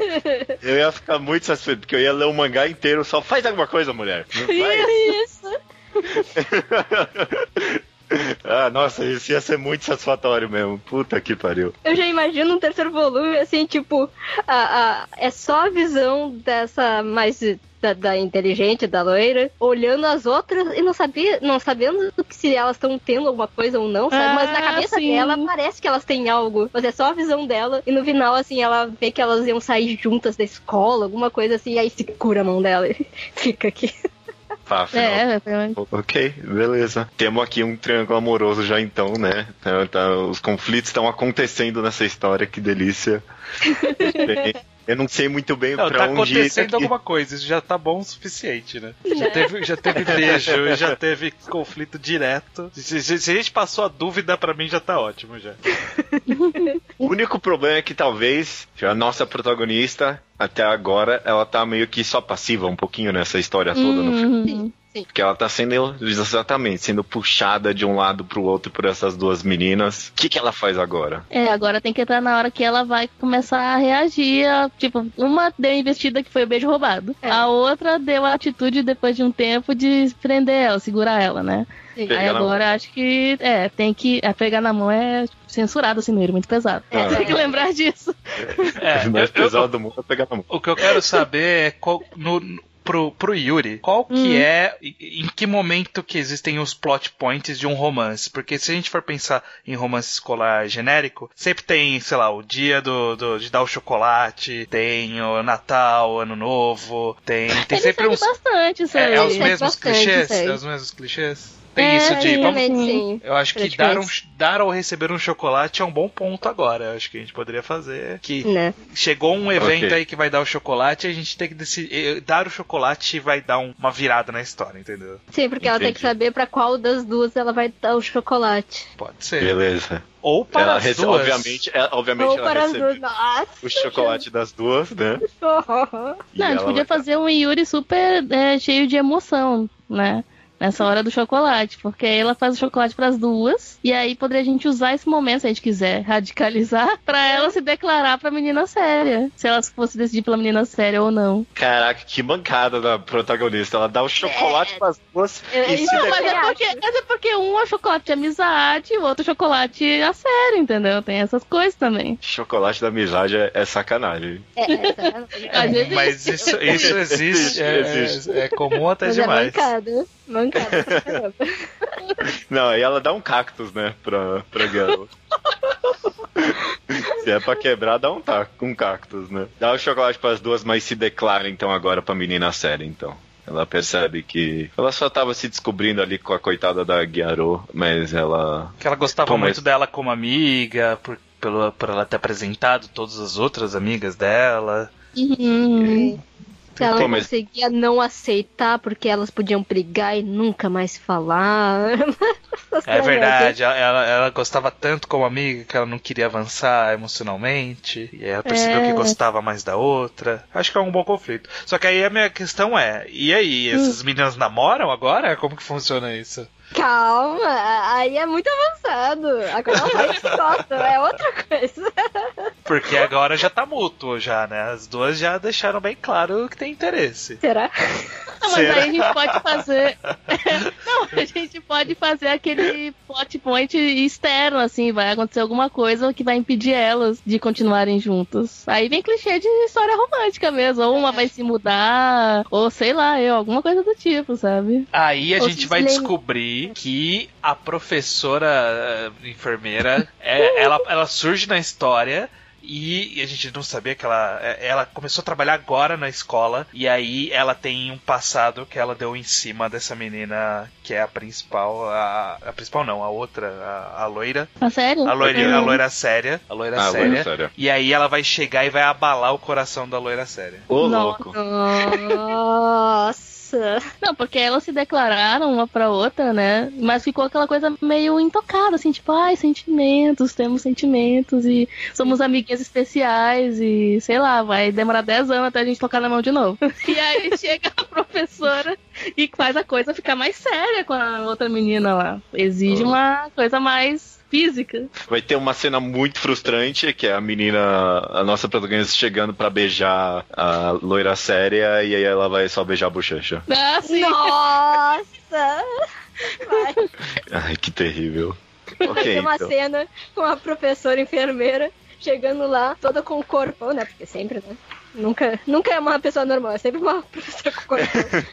Speaker 1: eu ia ficar muito satisfeito, porque eu ia ler o mangá inteiro só faz alguma coisa, mulher. Vai. [laughs]
Speaker 3: Isso. [laughs] [laughs]
Speaker 1: Ah, nossa, isso ia ser muito satisfatório mesmo. Puta que pariu.
Speaker 3: Eu já imagino um terceiro volume, assim, tipo, a, a, é só a visão dessa mais da, da inteligente, da loira, olhando as outras e não sabia, não sabendo que se elas estão tendo alguma coisa ou não, sabe? Mas na
Speaker 4: Ah,
Speaker 3: cabeça
Speaker 4: sim.
Speaker 3: dela parece que elas têm algo. Mas é só a visão dela. E no final, assim, ela vê que elas iam sair juntas da escola, alguma coisa assim, e aí segura a mão dela e [laughs] fica aqui.
Speaker 1: Tá, afinal.
Speaker 4: É, é,
Speaker 1: Ok, beleza. Temos aqui um triângulo amoroso já então, né? Tá- tá- os conflitos estão acontecendo nessa história, que delícia. [laughs] Bem, Eu não sei muito bem
Speaker 2: Não,
Speaker 1: pra
Speaker 2: tá
Speaker 1: onde
Speaker 2: acontecendo
Speaker 1: ir daqui.
Speaker 2: alguma coisa, isso já tá bom o suficiente, né? Já teve, já teve beijo, já teve conflito direto. Se, se- se a gente passou a dúvida, pra mim já tá ótimo já. [laughs]
Speaker 1: O único problema é que talvez a nossa protagonista, até agora, ela tá meio que só passiva um pouquinho nessa história toda no filme.
Speaker 4: Uhum.
Speaker 1: Porque ela tá sendo, exatamente, sendo puxada de um lado pro outro por essas duas meninas. O que, que ela faz agora?
Speaker 4: É, agora tem que entrar na hora que ela vai começar a reagir. a- tipo, uma deu a investida que foi o beijo roubado.
Speaker 3: É.
Speaker 4: A outra deu a atitude depois de um tempo de prender ela, segurar ela, né?
Speaker 3: Sim.
Speaker 4: Aí agora acho que é, tem que. É, pegar na mão é tipo, censurado assim nele, muito pesado.
Speaker 3: É.
Speaker 4: Tem que lembrar disso. [laughs]
Speaker 2: É,
Speaker 1: o mais pesado do mundo é pegar na mão.
Speaker 2: o que eu quero saber é qual, no- pro, pro Yuri, qual que
Speaker 4: Hum.
Speaker 2: é, em que momento que existem os plot points de um romance? Porque se a gente for pensar em romance escolar genérico, sempre tem, sei lá, o dia do, do- de dar o chocolate, tem o Natal, Ano Novo, tem, tem
Speaker 4: Ele
Speaker 2: sempre uns...
Speaker 4: bastante isso
Speaker 2: É,
Speaker 4: aí.
Speaker 2: é os mesmos
Speaker 3: bastante,
Speaker 2: clichês? É os mesmos clichês? Tem
Speaker 4: É,
Speaker 2: isso de... Vamos, eu acho que dar, um, dar ou receber um chocolate é um bom ponto agora. Eu acho que a gente poderia fazer. Que
Speaker 3: Né?
Speaker 2: chegou um evento
Speaker 1: Ok.
Speaker 2: aí que vai dar o chocolate, a gente tem que decidir. eh, Dar o chocolate vai dar um- uma virada na história, entendeu?
Speaker 3: Sim, porque ela tem que
Speaker 1: Entendi.
Speaker 3: saber pra qual das duas ela vai dar o chocolate.
Speaker 2: Pode ser.
Speaker 1: Beleza.
Speaker 2: Ou para
Speaker 1: Ela
Speaker 2: as
Speaker 1: rece-
Speaker 2: duas.
Speaker 1: Obviamente, é- obviamente
Speaker 3: Ou
Speaker 1: ela
Speaker 3: para as
Speaker 1: recebe
Speaker 3: duas. Nossa!
Speaker 1: o chocolate das duas, né? [laughs]
Speaker 4: Não, a gente
Speaker 1: ela
Speaker 4: podia
Speaker 1: vai-
Speaker 4: fazer um Yuri super é, cheio de emoção, né? Nessa hora do chocolate, porque aí ela faz o chocolate pras duas, e aí poderia a gente usar esse momento, se a gente quiser radicalizar, [laughs] pra ela se declarar pra menina séria. Se ela fosse decidir pela menina séria ou não.
Speaker 1: Caraca, que mancada da protagonista. Ela dá o chocolate pras duas
Speaker 3: Eu-
Speaker 1: e declara.
Speaker 4: Mas é, porque, mas é porque um é chocolate de amizade, o outro chocolate a sério, entendeu? Tem essas coisas também.
Speaker 1: Chocolate da amizade é, é sacanagem.
Speaker 3: É, essa-
Speaker 4: Às vezes
Speaker 2: Mas isso, [laughs] isso existe, é,
Speaker 1: Existe.
Speaker 2: é- é comum até
Speaker 3: Mas é
Speaker 2: demais.
Speaker 3: mancada. Mancada pra caramba.
Speaker 1: Não, aí ela dá um cactus, né, pra, pra garota. [laughs] Se é pra quebrar, dá um, tac, um cactus, né? Dá o chocolate pras duas, mas se declara então agora pra menina séria, então. Ela percebe que ela só tava se descobrindo ali com a coitada da Guiarô, mas ela.
Speaker 2: Que ela gostava
Speaker 1: Pô, mas-
Speaker 2: muito dela como amiga, por, pelo, por ela ter apresentado todas as outras amigas dela.
Speaker 4: Uhum.
Speaker 3: Se ela
Speaker 1: Pô,
Speaker 3: não
Speaker 1: mas-
Speaker 3: conseguia não aceitar porque elas podiam brigar e nunca mais falar. [laughs]
Speaker 2: É verdade, ela, ela, ela gostava tanto como amiga que ela não queria avançar emocionalmente. E aí ela percebeu
Speaker 4: É.
Speaker 2: que gostava mais da outra. Acho que é um bom conflito. Só que aí a minha questão é: e aí, essas meninas namoram agora? Como que funciona isso?
Speaker 3: Calma, aí é muito avançado. Agora ela vai de costa, é outra coisa.
Speaker 2: Porque agora já tá mútuo, já, né? As duas já deixaram bem claro que tem interesse.
Speaker 3: Será?
Speaker 4: Não, mas
Speaker 2: Será?
Speaker 4: aí a gente pode fazer. [laughs] Não, a gente pode fazer aquele plot point externo, assim, vai acontecer alguma coisa que vai impedir elas de continuarem juntas. Aí vem clichê de história romântica mesmo. Ou uma vai se mudar, ou sei lá, eu, alguma coisa do tipo, sabe?
Speaker 2: Aí a
Speaker 3: Ou
Speaker 2: gente vai
Speaker 3: lembra-
Speaker 2: que a professora eh, enfermeira, é- ela, ela surge na história e a gente não sabia que ela. é- Ela começou a trabalhar agora na escola e aí ela tem um passado que ela deu em cima dessa menina que é a principal. A, a principal não, a outra, a, a loira.
Speaker 4: A sério?
Speaker 2: A loira,
Speaker 4: Uhum.
Speaker 2: a loira séria. A loira
Speaker 1: Ah,
Speaker 2: séria.
Speaker 1: loira séria.
Speaker 2: E aí ela vai chegar e vai abalar o coração da loira séria.
Speaker 1: Ô, louco.
Speaker 3: Nossa.
Speaker 4: Não, porque elas se declararam uma pra outra, né? Mas ficou aquela coisa meio intocada, assim, tipo, ai, sentimentos, temos sentimentos e somos amiguinhas especiais e sei lá, vai demorar 10 anos até a gente tocar na mão de novo. E aí chega a professora e faz a coisa ficar mais séria com a outra menina lá. Exige uma coisa mais física.
Speaker 1: Vai ter uma cena muito frustrante, que é a menina, a nossa protagonista chegando pra beijar a loira séria e aí ela vai só beijar a bochecha.
Speaker 4: Ah, sim.
Speaker 3: Nossa. Vai.
Speaker 1: Ai, que terrível.
Speaker 3: Vai
Speaker 1: Ok,
Speaker 3: ter uma
Speaker 1: então.
Speaker 3: cena com a professora enfermeira chegando lá, toda com o corpão, né? Porque sempre, né? Nunca, nunca é uma pessoa normal, é sempre uma [laughs] professora com corpão.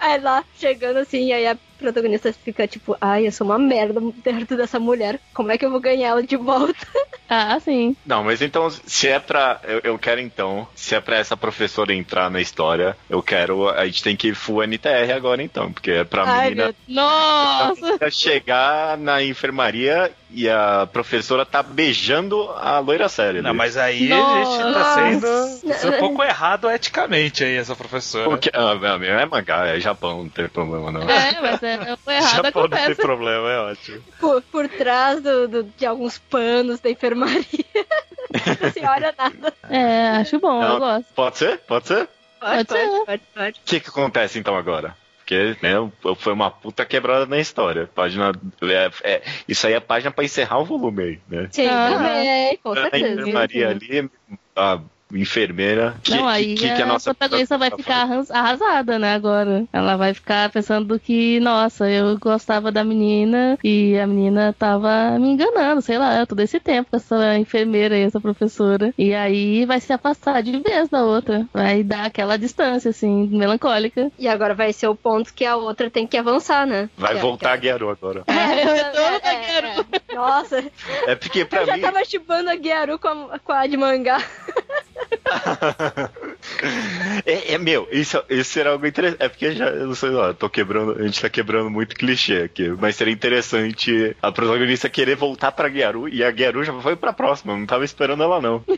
Speaker 3: Aí lá, chegando assim, aí a protagonista fica tipo, ai, eu sou uma merda perto dessa mulher, como é que eu vou ganhar ela de volta? [laughs]
Speaker 4: Ah, sim.
Speaker 1: Não, mas então, se é pra. Eu, eu quero então, se é pra essa professora entrar na história, eu quero. A gente tem que ir full NTR agora então, porque é pra
Speaker 3: Ai,
Speaker 1: menina
Speaker 3: meu
Speaker 4: Nossa!
Speaker 1: chegar na enfermaria e a professora tá beijando a loira séria.
Speaker 2: Não,
Speaker 1: ali.
Speaker 2: mas aí a gente tá sendo
Speaker 3: Nossa.
Speaker 2: isso é um pouco errado eticamente aí, essa professora.
Speaker 1: Porque, ah, é mangá, é Japão, não tem problema não.
Speaker 4: É, mas é, o errado
Speaker 2: Japão não tem
Speaker 4: acontece.
Speaker 2: problema, é ótimo.
Speaker 3: Por, por trás do, do- de alguns panos da enfermaria. [laughs] Não se olha nada.
Speaker 4: É, acho bom,
Speaker 1: Não.
Speaker 4: eu gosto.
Speaker 1: Pode ser? Pode ser?
Speaker 3: Pode,
Speaker 4: Pode ser.
Speaker 3: pode, pode, pode.
Speaker 1: O que que acontece então agora? Porque né, foi uma puta quebrada na história. Página. É, é- isso aí é página pra encerrar o volume aí, né?
Speaker 3: Sim,
Speaker 4: Ah.
Speaker 3: também, com
Speaker 1: A
Speaker 3: certeza.
Speaker 1: enfermaria ali, a enfermeira. Que,
Speaker 4: não, aí
Speaker 1: que, que, que
Speaker 4: a,
Speaker 1: a nossa
Speaker 4: protagonista vai ficar arras- arrasada, né, agora. Ela vai ficar pensando que, nossa, eu gostava da menina e a menina tava me enganando, sei lá, todo esse tempo com essa enfermeira e essa professora. E aí vai se afastar de vez da outra. Vai dar aquela distância, assim, melancólica.
Speaker 3: E agora vai ser o ponto que a outra tem que avançar, né?
Speaker 1: Vai
Speaker 3: Que é-
Speaker 1: voltar a Guiaru agora.
Speaker 3: é-
Speaker 4: É, o retorno
Speaker 3: é, é. Nossa,
Speaker 1: É porque pra
Speaker 3: eu já
Speaker 1: mim.
Speaker 3: tava chipando a Gyaru com a, com a de mangá. [laughs]
Speaker 1: é, é, meu, isso, isso será algo interessante. É porque já, eu não sei lá, tô quebrando, a gente tá quebrando muito clichê aqui. Mas seria interessante a protagonista querer voltar pra Guiaru e a Guiaru já foi pra próxima, não tava esperando ela não. [laughs]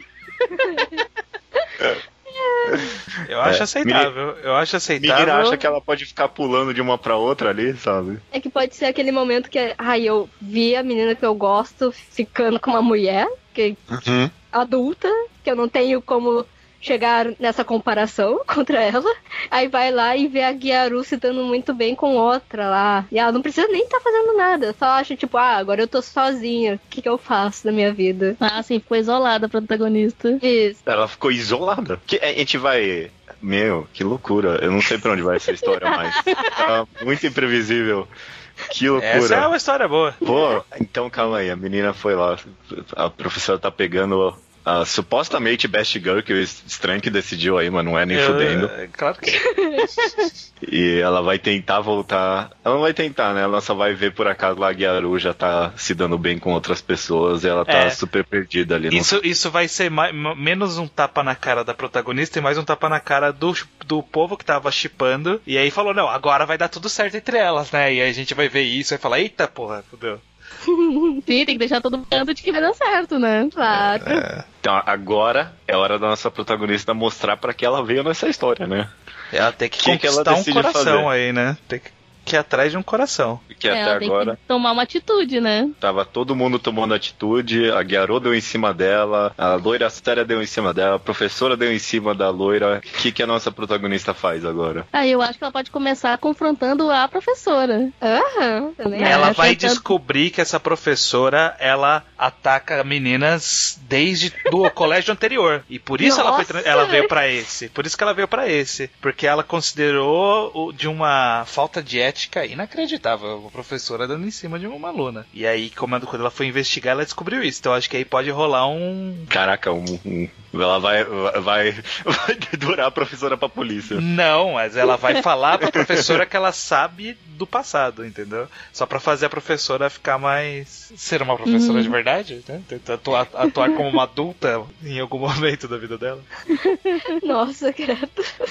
Speaker 2: Eu acho
Speaker 1: É,
Speaker 2: aceitável. Eu acho
Speaker 1: A
Speaker 2: aceitável.
Speaker 1: acha que ela pode ficar pulando de uma pra outra ali, sabe?
Speaker 3: É que pode ser aquele momento que, ai, eu vi a menina que eu gosto ficando com uma mulher, que
Speaker 1: Uhum.
Speaker 3: adulta, que eu não tenho como chegar nessa comparação [laughs] contra ela. Aí vai lá e vê a Gyaru se dando muito bem com outra lá. E ela não precisa nem estar fazendo nada. Só acha, tipo, ah, agora eu tô sozinha. O que, que eu faço da minha vida?
Speaker 4: Ah, sim, ficou isolada a protagonista.
Speaker 3: Isso.
Speaker 1: Ela ficou isolada. Que, a gente vai. Meu, que loucura. Eu não sei pra onde vai essa história [laughs] mais. Tá muito imprevisível. Que loucura.
Speaker 2: Essa é uma história boa.
Speaker 1: Pô, então calma aí, a menina foi lá, a professora tá pegando a supostamente Best Girl, que o estranho que decidiu aí, mas não é nem
Speaker 2: Eu-
Speaker 1: fudendo.
Speaker 2: é, Claro que [laughs]
Speaker 1: E ela vai tentar voltar. Ela não vai tentar, né? Ela só vai ver por acaso lá a Gyaru já tá se dando bem com outras pessoas e ela tá
Speaker 2: É.
Speaker 1: super perdida ali. não
Speaker 2: Isso, isso vai ser mai- m- menos um tapa na cara da protagonista e mais um tapa na cara do, do povo que tava chipando. E aí falou, não, agora vai dar tudo certo entre elas, né? E aí a gente vai ver isso e vai falar, eita porra, fudeu. [laughs]
Speaker 4: Sim, tem que deixar todo mundo de que vai dar certo, né?
Speaker 3: Claro.
Speaker 1: Então agora é hora da nossa protagonista mostrar pra que ela veio nessa história, né?
Speaker 2: Ela tem que,
Speaker 1: Que que ela
Speaker 2: conquistar um coração
Speaker 1: fazer?
Speaker 2: aí, né? Tem que, que ir atrás de um coração.
Speaker 1: Porque
Speaker 4: É,
Speaker 1: até
Speaker 4: ela tem
Speaker 1: agora.
Speaker 4: que tomar uma atitude, né?
Speaker 1: Tava todo mundo tomando atitude, a Guiarô deu em cima dela, a loira séria deu em cima dela, a professora deu em cima da loira. O que, que a nossa protagonista faz agora?
Speaker 4: Aí eu acho que ela pode começar confrontando a professora.
Speaker 3: Aham,
Speaker 4: É,
Speaker 2: ela vai
Speaker 4: tentando-
Speaker 2: descobrir que essa professora, ela ataca meninas desde do [laughs] colégio anterior. E por isso ela, foi, ela veio pra esse. Por isso que ela veio pra esse. Porque ela considerou o- de uma falta de ética inacreditável. A professora dando em cima de uma aluna. E aí, como- quando ela foi investigar, ela descobriu isso. Então acho que aí pode rolar um.
Speaker 1: Caraca, um, um- ela vai, vai, vai dedurar a professora pra polícia.
Speaker 2: Não, mas ela vai falar pra professora que ela sabe do passado, entendeu? Só pra fazer a professora ficar mais. ser uma professora
Speaker 4: Uhum.
Speaker 2: de verdade, né? Tentar atuar, atuar como uma adulta em algum momento da vida dela.
Speaker 3: Nossa, credo.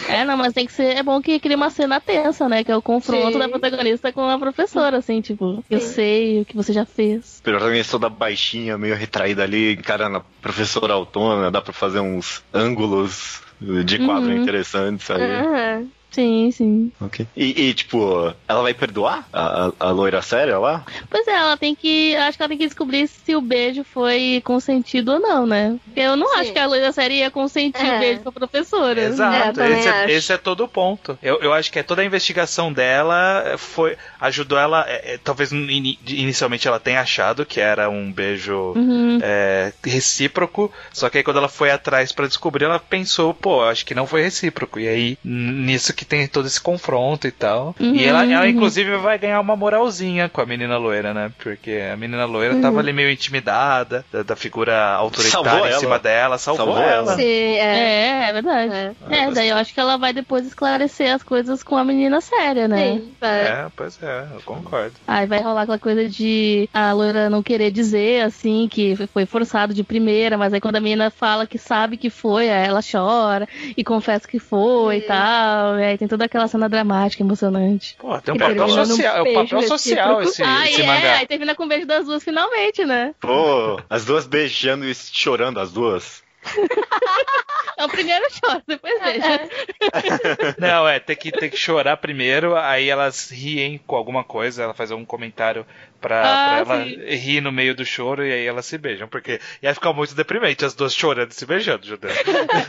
Speaker 4: É, não, mas tem que ser. É bom que cria uma cena tensa, né? Que é o confronto
Speaker 3: Sim.
Speaker 4: da protagonista com a professora, assim, tipo, eu sei o que você já fez.
Speaker 1: A protagonista toda baixinha, meio retraída ali, encarando a professora autônoma, dá pra fazer uns ângulos de quadro
Speaker 4: Uhum.
Speaker 1: interessantes aí.
Speaker 3: Aham.
Speaker 4: Sim, sim.
Speaker 1: Ok. E, e, tipo, ela vai perdoar a, a, a loira séria lá?
Speaker 4: Pois é, ela tem que. Acho que ela tem que descobrir se o beijo foi consentido ou não, né? Porque eu não
Speaker 3: Sim.
Speaker 4: acho que a loira série ia consentir
Speaker 3: É.
Speaker 4: o beijo pra professora.
Speaker 2: Exato,
Speaker 3: também
Speaker 2: esse, é, esse é todo o ponto. Eu, eu acho que é toda a investigação dela foi ajudou ela. é, é, talvez ini- inicialmente ela tenha achado que era um beijo
Speaker 4: Uhum.
Speaker 2: é, recíproco, só que aí quando ela foi atrás pra descobrir, ela pensou, pô, acho que não foi recíproco. E aí, nisso que tem todo esse confronto e tal. Uhum. E ela, ela, inclusive, vai ganhar uma moralzinha com a menina loira, né? Porque a menina loira uhum. tava ali meio intimidada da, da figura autoritária em cima dela, salvou, salvou ela.
Speaker 4: Sim, é, é, é verdade. É. é. daí eu acho que ela vai depois esclarecer as coisas com a menina séria, né? Sim,
Speaker 2: é, pois é, eu concordo.
Speaker 4: Aí vai rolar aquela coisa de a loira não querer dizer, assim, que foi forçado de primeira, mas aí quando a menina fala que sabe que foi, aí ela chora e confessa que foi e tal. E aí tem toda aquela cena dramática, emocionante.
Speaker 2: Pô, tem um papel social, é o papel social esse, ah, esse é, mangá.
Speaker 4: Aí termina com o beijo das duas finalmente, né?
Speaker 1: Pô, as duas beijando e chorando, as duas. [laughs]
Speaker 4: É o primeiro choro, depois veja.
Speaker 2: É. [laughs] Não, é, tem que, tem que chorar primeiro, aí elas riem com alguma coisa, ela faz algum comentário pra, ah, pra ela rir no meio do choro e aí elas se beijam, porque ia ficar muito deprimente as duas chorando e se beijando, Judeu. [laughs]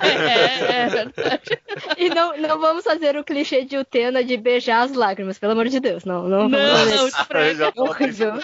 Speaker 3: É, é verdade. E não, não vamos fazer o clichê de Utena de beijar as lágrimas, pelo amor de Deus, não. Não, não,
Speaker 4: não, [laughs]
Speaker 3: é horrível.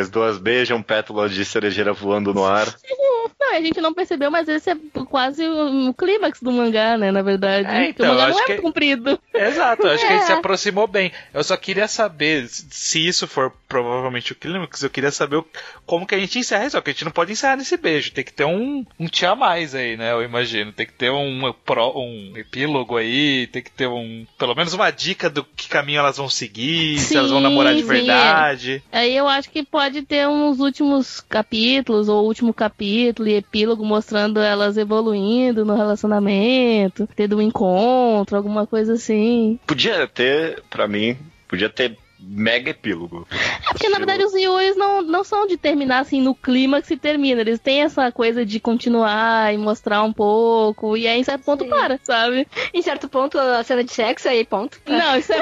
Speaker 1: As duas beijam, pétalas de cerejeira voando no ar. [laughs]
Speaker 4: Não, a gente não percebeu, mas esse é quase o clímax do mangá, né, na verdade. É, então, o mangá não é que... comprido.
Speaker 2: Exato, acho é. que ele se aproximou bem. Eu só queria saber se isso for provavelmente o clímax, eu queria saber como que a gente encerra isso. Que a gente não pode encerrar nesse beijo. Tem que ter um, um tia mais aí, né? Eu imagino. Tem que ter um, um epílogo aí. Tem que ter um. Pelo menos uma dica do que caminho elas vão seguir. Sim, se elas vão namorar de verdade.
Speaker 4: Aí eu acho que pode ter uns últimos capítulos, ou último capítulo e epílogo mostrando elas evoluindo no relacionamento, tendo um encontro, alguma coisa assim.
Speaker 1: Podia ter, para mim, podia ter mega epílogo.
Speaker 4: É porque, na verdade, os Yuis não, não são de terminar assim no clima que se termina. Eles têm essa coisa de continuar e mostrar um pouco. E aí, em certo ponto, Sim. para, sabe?
Speaker 3: Em certo ponto, a cena de sexo, aí, ponto.
Speaker 4: Não, isso é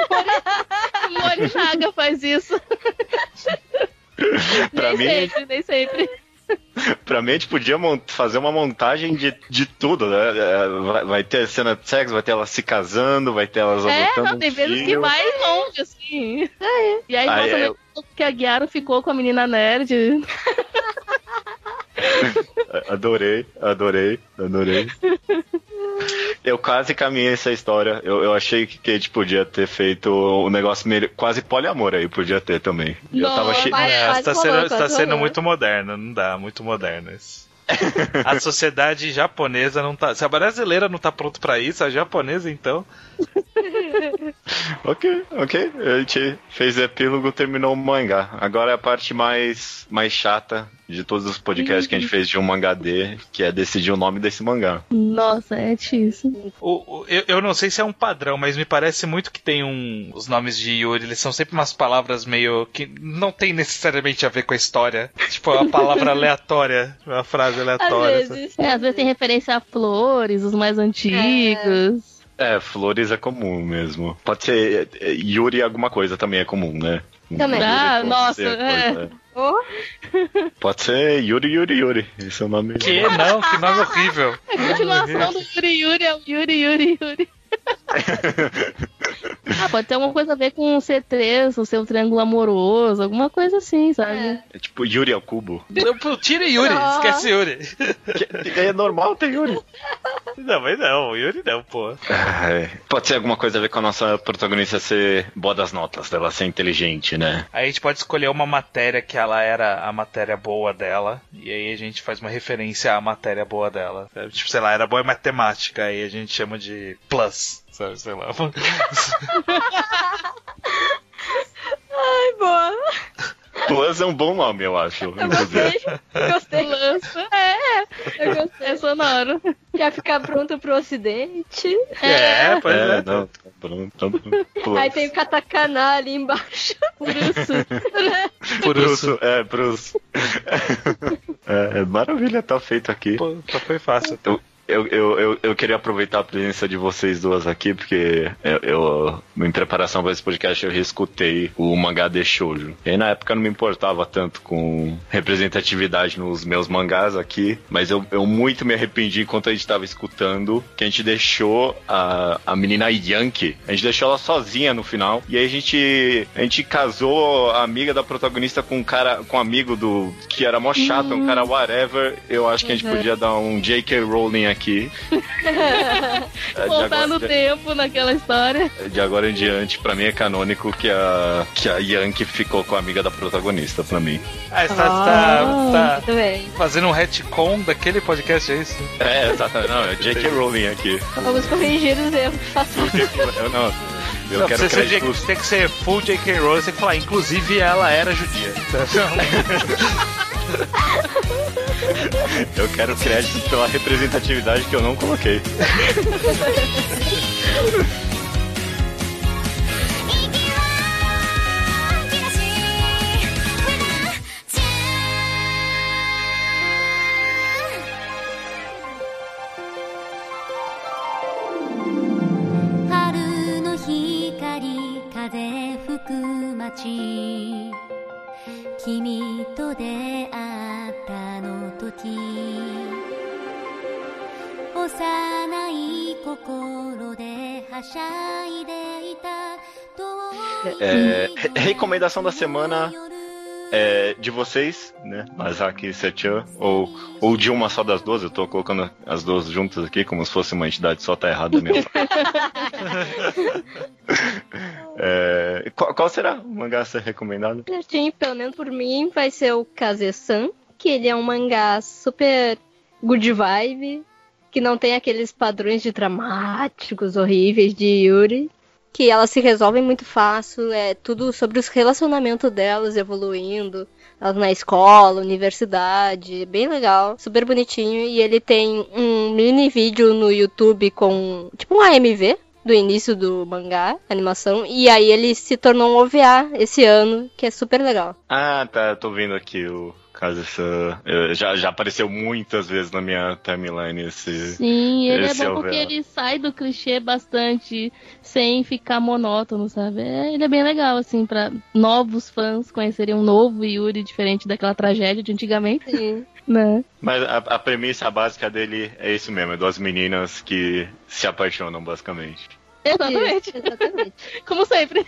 Speaker 4: Mori [laughs] Chaga faz isso.
Speaker 1: pra
Speaker 4: nem
Speaker 1: mim...
Speaker 4: sempre, nem sempre. [laughs]
Speaker 1: pra mim, a gente podia fazer uma montagem de, de tudo, né? É, vai, vai, ter cena de sexo, vai ter elas se casando, vai ter elas
Speaker 4: é,
Speaker 1: adotando
Speaker 4: não, tem vezes que vai longe, assim. É. E aí, aí mostra é... que a Guiara ficou com a menina nerd. [laughs] [laughs]
Speaker 1: adorei, adorei, adorei. Eu quase caminhei essa história. Eu, eu achei que, a gente podia ter feito um negócio meio, quase poliamor aí, podia ter também.
Speaker 4: Não, eu tava che...
Speaker 2: é, você tá sendo, tá sendo muito moderno, não dá, muito moderno isso. [laughs] a sociedade japonesa não tá. Se a brasileira não tá pronto para isso, a japonesa então.
Speaker 1: ok, ok. A gente fez epílogo, terminou o mangá. Agora é a parte mais, mais chata de todos os podcasts que a gente fez de um mangá D, que é decidir o nome desse mangá.
Speaker 4: Nossa, é difícil.
Speaker 2: O, o, eu, eu não sei se é um padrão, mas me parece muito que tem um. Os nomes de Yuri, eles são sempre umas palavras meio. que não tem necessariamente a ver com a história. Tipo, uma palavra [laughs] aleatória, uma frase aleatória.
Speaker 4: Às vezes, é, às vezes tem referência a flores, os mais antigos.
Speaker 1: É. é, flores é comum mesmo. Pode ser é, Yuri alguma coisa também é comum, né?
Speaker 4: Também. Ah, nossa, é.
Speaker 1: Oh. Pode ser Yuri Yuri Yuri. Esse é o nome.
Speaker 2: Que não, que nome horrível.
Speaker 4: A continuação do Yuri Yuri é o Yuri Yuri Yuri. Ah, pode ter alguma coisa a ver com o C3, o seu triângulo amoroso, alguma coisa assim, sabe? É,
Speaker 1: é tipo Yuri ao cubo.
Speaker 2: Tira Yuri, oh. esquece Yuri.
Speaker 1: É normal ter Yuri.
Speaker 2: Não, mas não, Yuri não, pô.
Speaker 1: É, pode ser alguma coisa a ver com a nossa protagonista ser boa das notas, dela ser inteligente, né?
Speaker 2: Aí a gente pode escolher uma matéria que ela era a matéria boa dela, e aí a gente faz uma referência à matéria boa dela. Tipo, sei lá, era boa em matemática, aí a gente chama de plus sabe? Sei lá.
Speaker 3: Ai, boa.
Speaker 1: Plus é um bom nome, eu acho.
Speaker 3: Eu gostei. Gostei.
Speaker 4: Lança. É, eu gostei. É sonoro.
Speaker 3: Quer ficar pronto pro ocidente?
Speaker 2: É, é pois é.
Speaker 1: é. Não, tá pronto, tá
Speaker 3: pronto. Aí tem o katakana ali embaixo.
Speaker 4: Puruço.
Speaker 1: Puruço, é, Puruço. [laughs] É, é, maravilha, tá feito aqui.
Speaker 2: Pô, tá foi fácil.
Speaker 1: Então, eu, eu, eu, eu, queria aproveitar a presença de vocês duas aqui, porque eu, eu em preparação para esse podcast, eu reescutei o mangá de shoujo. E na época, eu não me importava tanto com representatividade nos meus mangás aqui, mas eu, eu muito me arrependi enquanto a gente estava escutando, que a gente deixou a, a menina Yankee, a gente deixou ela sozinha no final, e aí a gente, a gente casou a amiga da protagonista com um cara, com um amigo do, que era mó chato, uhum. um cara whatever, eu acho que a gente uhum. podia dar um J.K. Rowling aqui aqui. [laughs] É, de
Speaker 4: Voltar
Speaker 1: agora-
Speaker 4: no
Speaker 1: de-
Speaker 4: tempo naquela história.
Speaker 1: De agora em diante, pra mim é canônico que a, que a Yankee ficou com a amiga da protagonista, pra mim.
Speaker 2: Ah, você tá,
Speaker 3: Ah,
Speaker 2: tá- tá
Speaker 3: Muito bem.
Speaker 2: fazendo um retcon daquele podcast, é isso?
Speaker 1: É, exatamente. Não, é J.K. Rowling aqui.
Speaker 3: Vamos corrigir os erros passados.
Speaker 1: Eu não. Eu
Speaker 2: Não,
Speaker 1: quero
Speaker 2: você. J- tem que ser full J.K. Rowling, você tem que falar, inclusive ela era judia. [laughs]
Speaker 1: Eu quero créditos pela representatividade que eu não coloquei.「[laughs] recomendação da semana é de vocês, né? Masaki e Sechan, ou, ou de uma só das duas, eu tô colocando as duas juntas aqui como se fosse uma entidade só, tá errado mesmo. [laughs] [laughs] É, qual, qual será o mangá a ser recomendado?
Speaker 3: Certinho, pelo menos por mim, vai ser o Kaze-san, que ele é um mangá super good vibe, que não tem aqueles padrões de dramáticos horríveis de Yuri, que elas se resolvem muito fácil, é tudo sobre os relacionamentos delas evoluindo, elas na escola, universidade, bem legal, super bonitinho, e ele tem um mini vídeo no YouTube com, tipo um AMV, do início do mangá, animação, e aí ele se tornou um OVA esse ano, que é super legal.
Speaker 1: Ah, tá, tô vendo aqui o Kaze-san. Eu- Já, já apareceu muitas vezes na minha timeline esse.
Speaker 4: Sim, ele
Speaker 1: Esse
Speaker 4: é
Speaker 1: é
Speaker 4: bom porque ele sai do clichê bastante sem ficar monótono, sabe? É, ele é bem legal, assim, pra novos fãs conhecerem um novo Yuri diferente daquela tragédia de antigamente,
Speaker 3: Sim.
Speaker 4: né?
Speaker 1: Mas a, a premissa básica dele é isso mesmo, é duas meninas que se apaixonam, basicamente.
Speaker 4: Exatamente.
Speaker 3: Isso, exatamente. [laughs]
Speaker 4: Como sempre.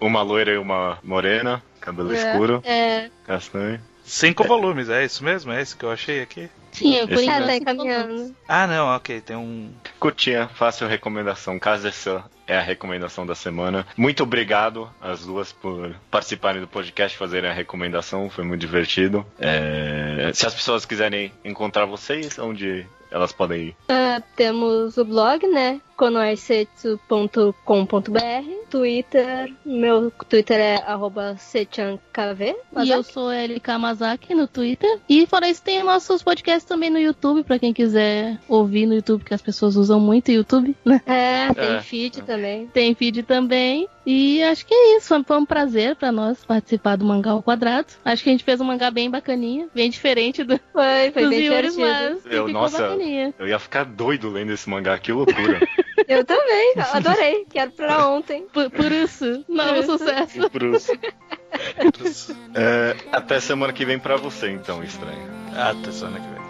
Speaker 1: Uma loira e uma morena, cabelo escuro,
Speaker 3: É,
Speaker 1: castanho.
Speaker 2: Cinco volumes, é isso mesmo? É isso que eu achei aqui?
Speaker 4: Sim, eu
Speaker 1: Esse-
Speaker 3: é,
Speaker 4: enquanto.
Speaker 3: tá encaminhando.
Speaker 2: Ah, não, ok, tem um.
Speaker 1: Curtinha, fácil recomendação. Kaze-san é a recomendação da semana. Muito obrigado às duas por participarem do podcast, fazerem a recomendação, foi muito divertido. É, Se as pessoas quiserem encontrar vocês, onde elas podem ir?
Speaker 3: Ah, temos o blog, né? konoaisetsu.com.br Twitter, meu Twitter é arroba sechankv.
Speaker 4: E eu sou LK Mazaki no Twitter. E fora isso, tem nossos podcasts também no YouTube, pra quem quiser ouvir no YouTube, que as pessoas usam muito o YouTube, né?
Speaker 3: É, tem
Speaker 1: É.
Speaker 3: feed também.
Speaker 4: Tem feed também. E acho que é isso. Foi- um prazer pra nós participar do Mangá ao Quadrado. Acho que a gente fez um mangá bem bacaninha, bem diferente do,
Speaker 3: Foi, foi
Speaker 4: dos
Speaker 3: bem
Speaker 4: Yuris,
Speaker 3: divertido.
Speaker 4: mas
Speaker 1: Eu,
Speaker 4: ficou
Speaker 1: nossa.
Speaker 4: bacaninha.
Speaker 1: Eu ia ficar doido lendo esse mangá, que loucura. [laughs]
Speaker 3: Eu também, adorei. Quero pra [laughs] ontem.
Speaker 4: Por, por isso, novo é sucesso.
Speaker 1: Por isso. [laughs] É, até semana que vem pra você, então, estranho.
Speaker 2: Até semana que vem.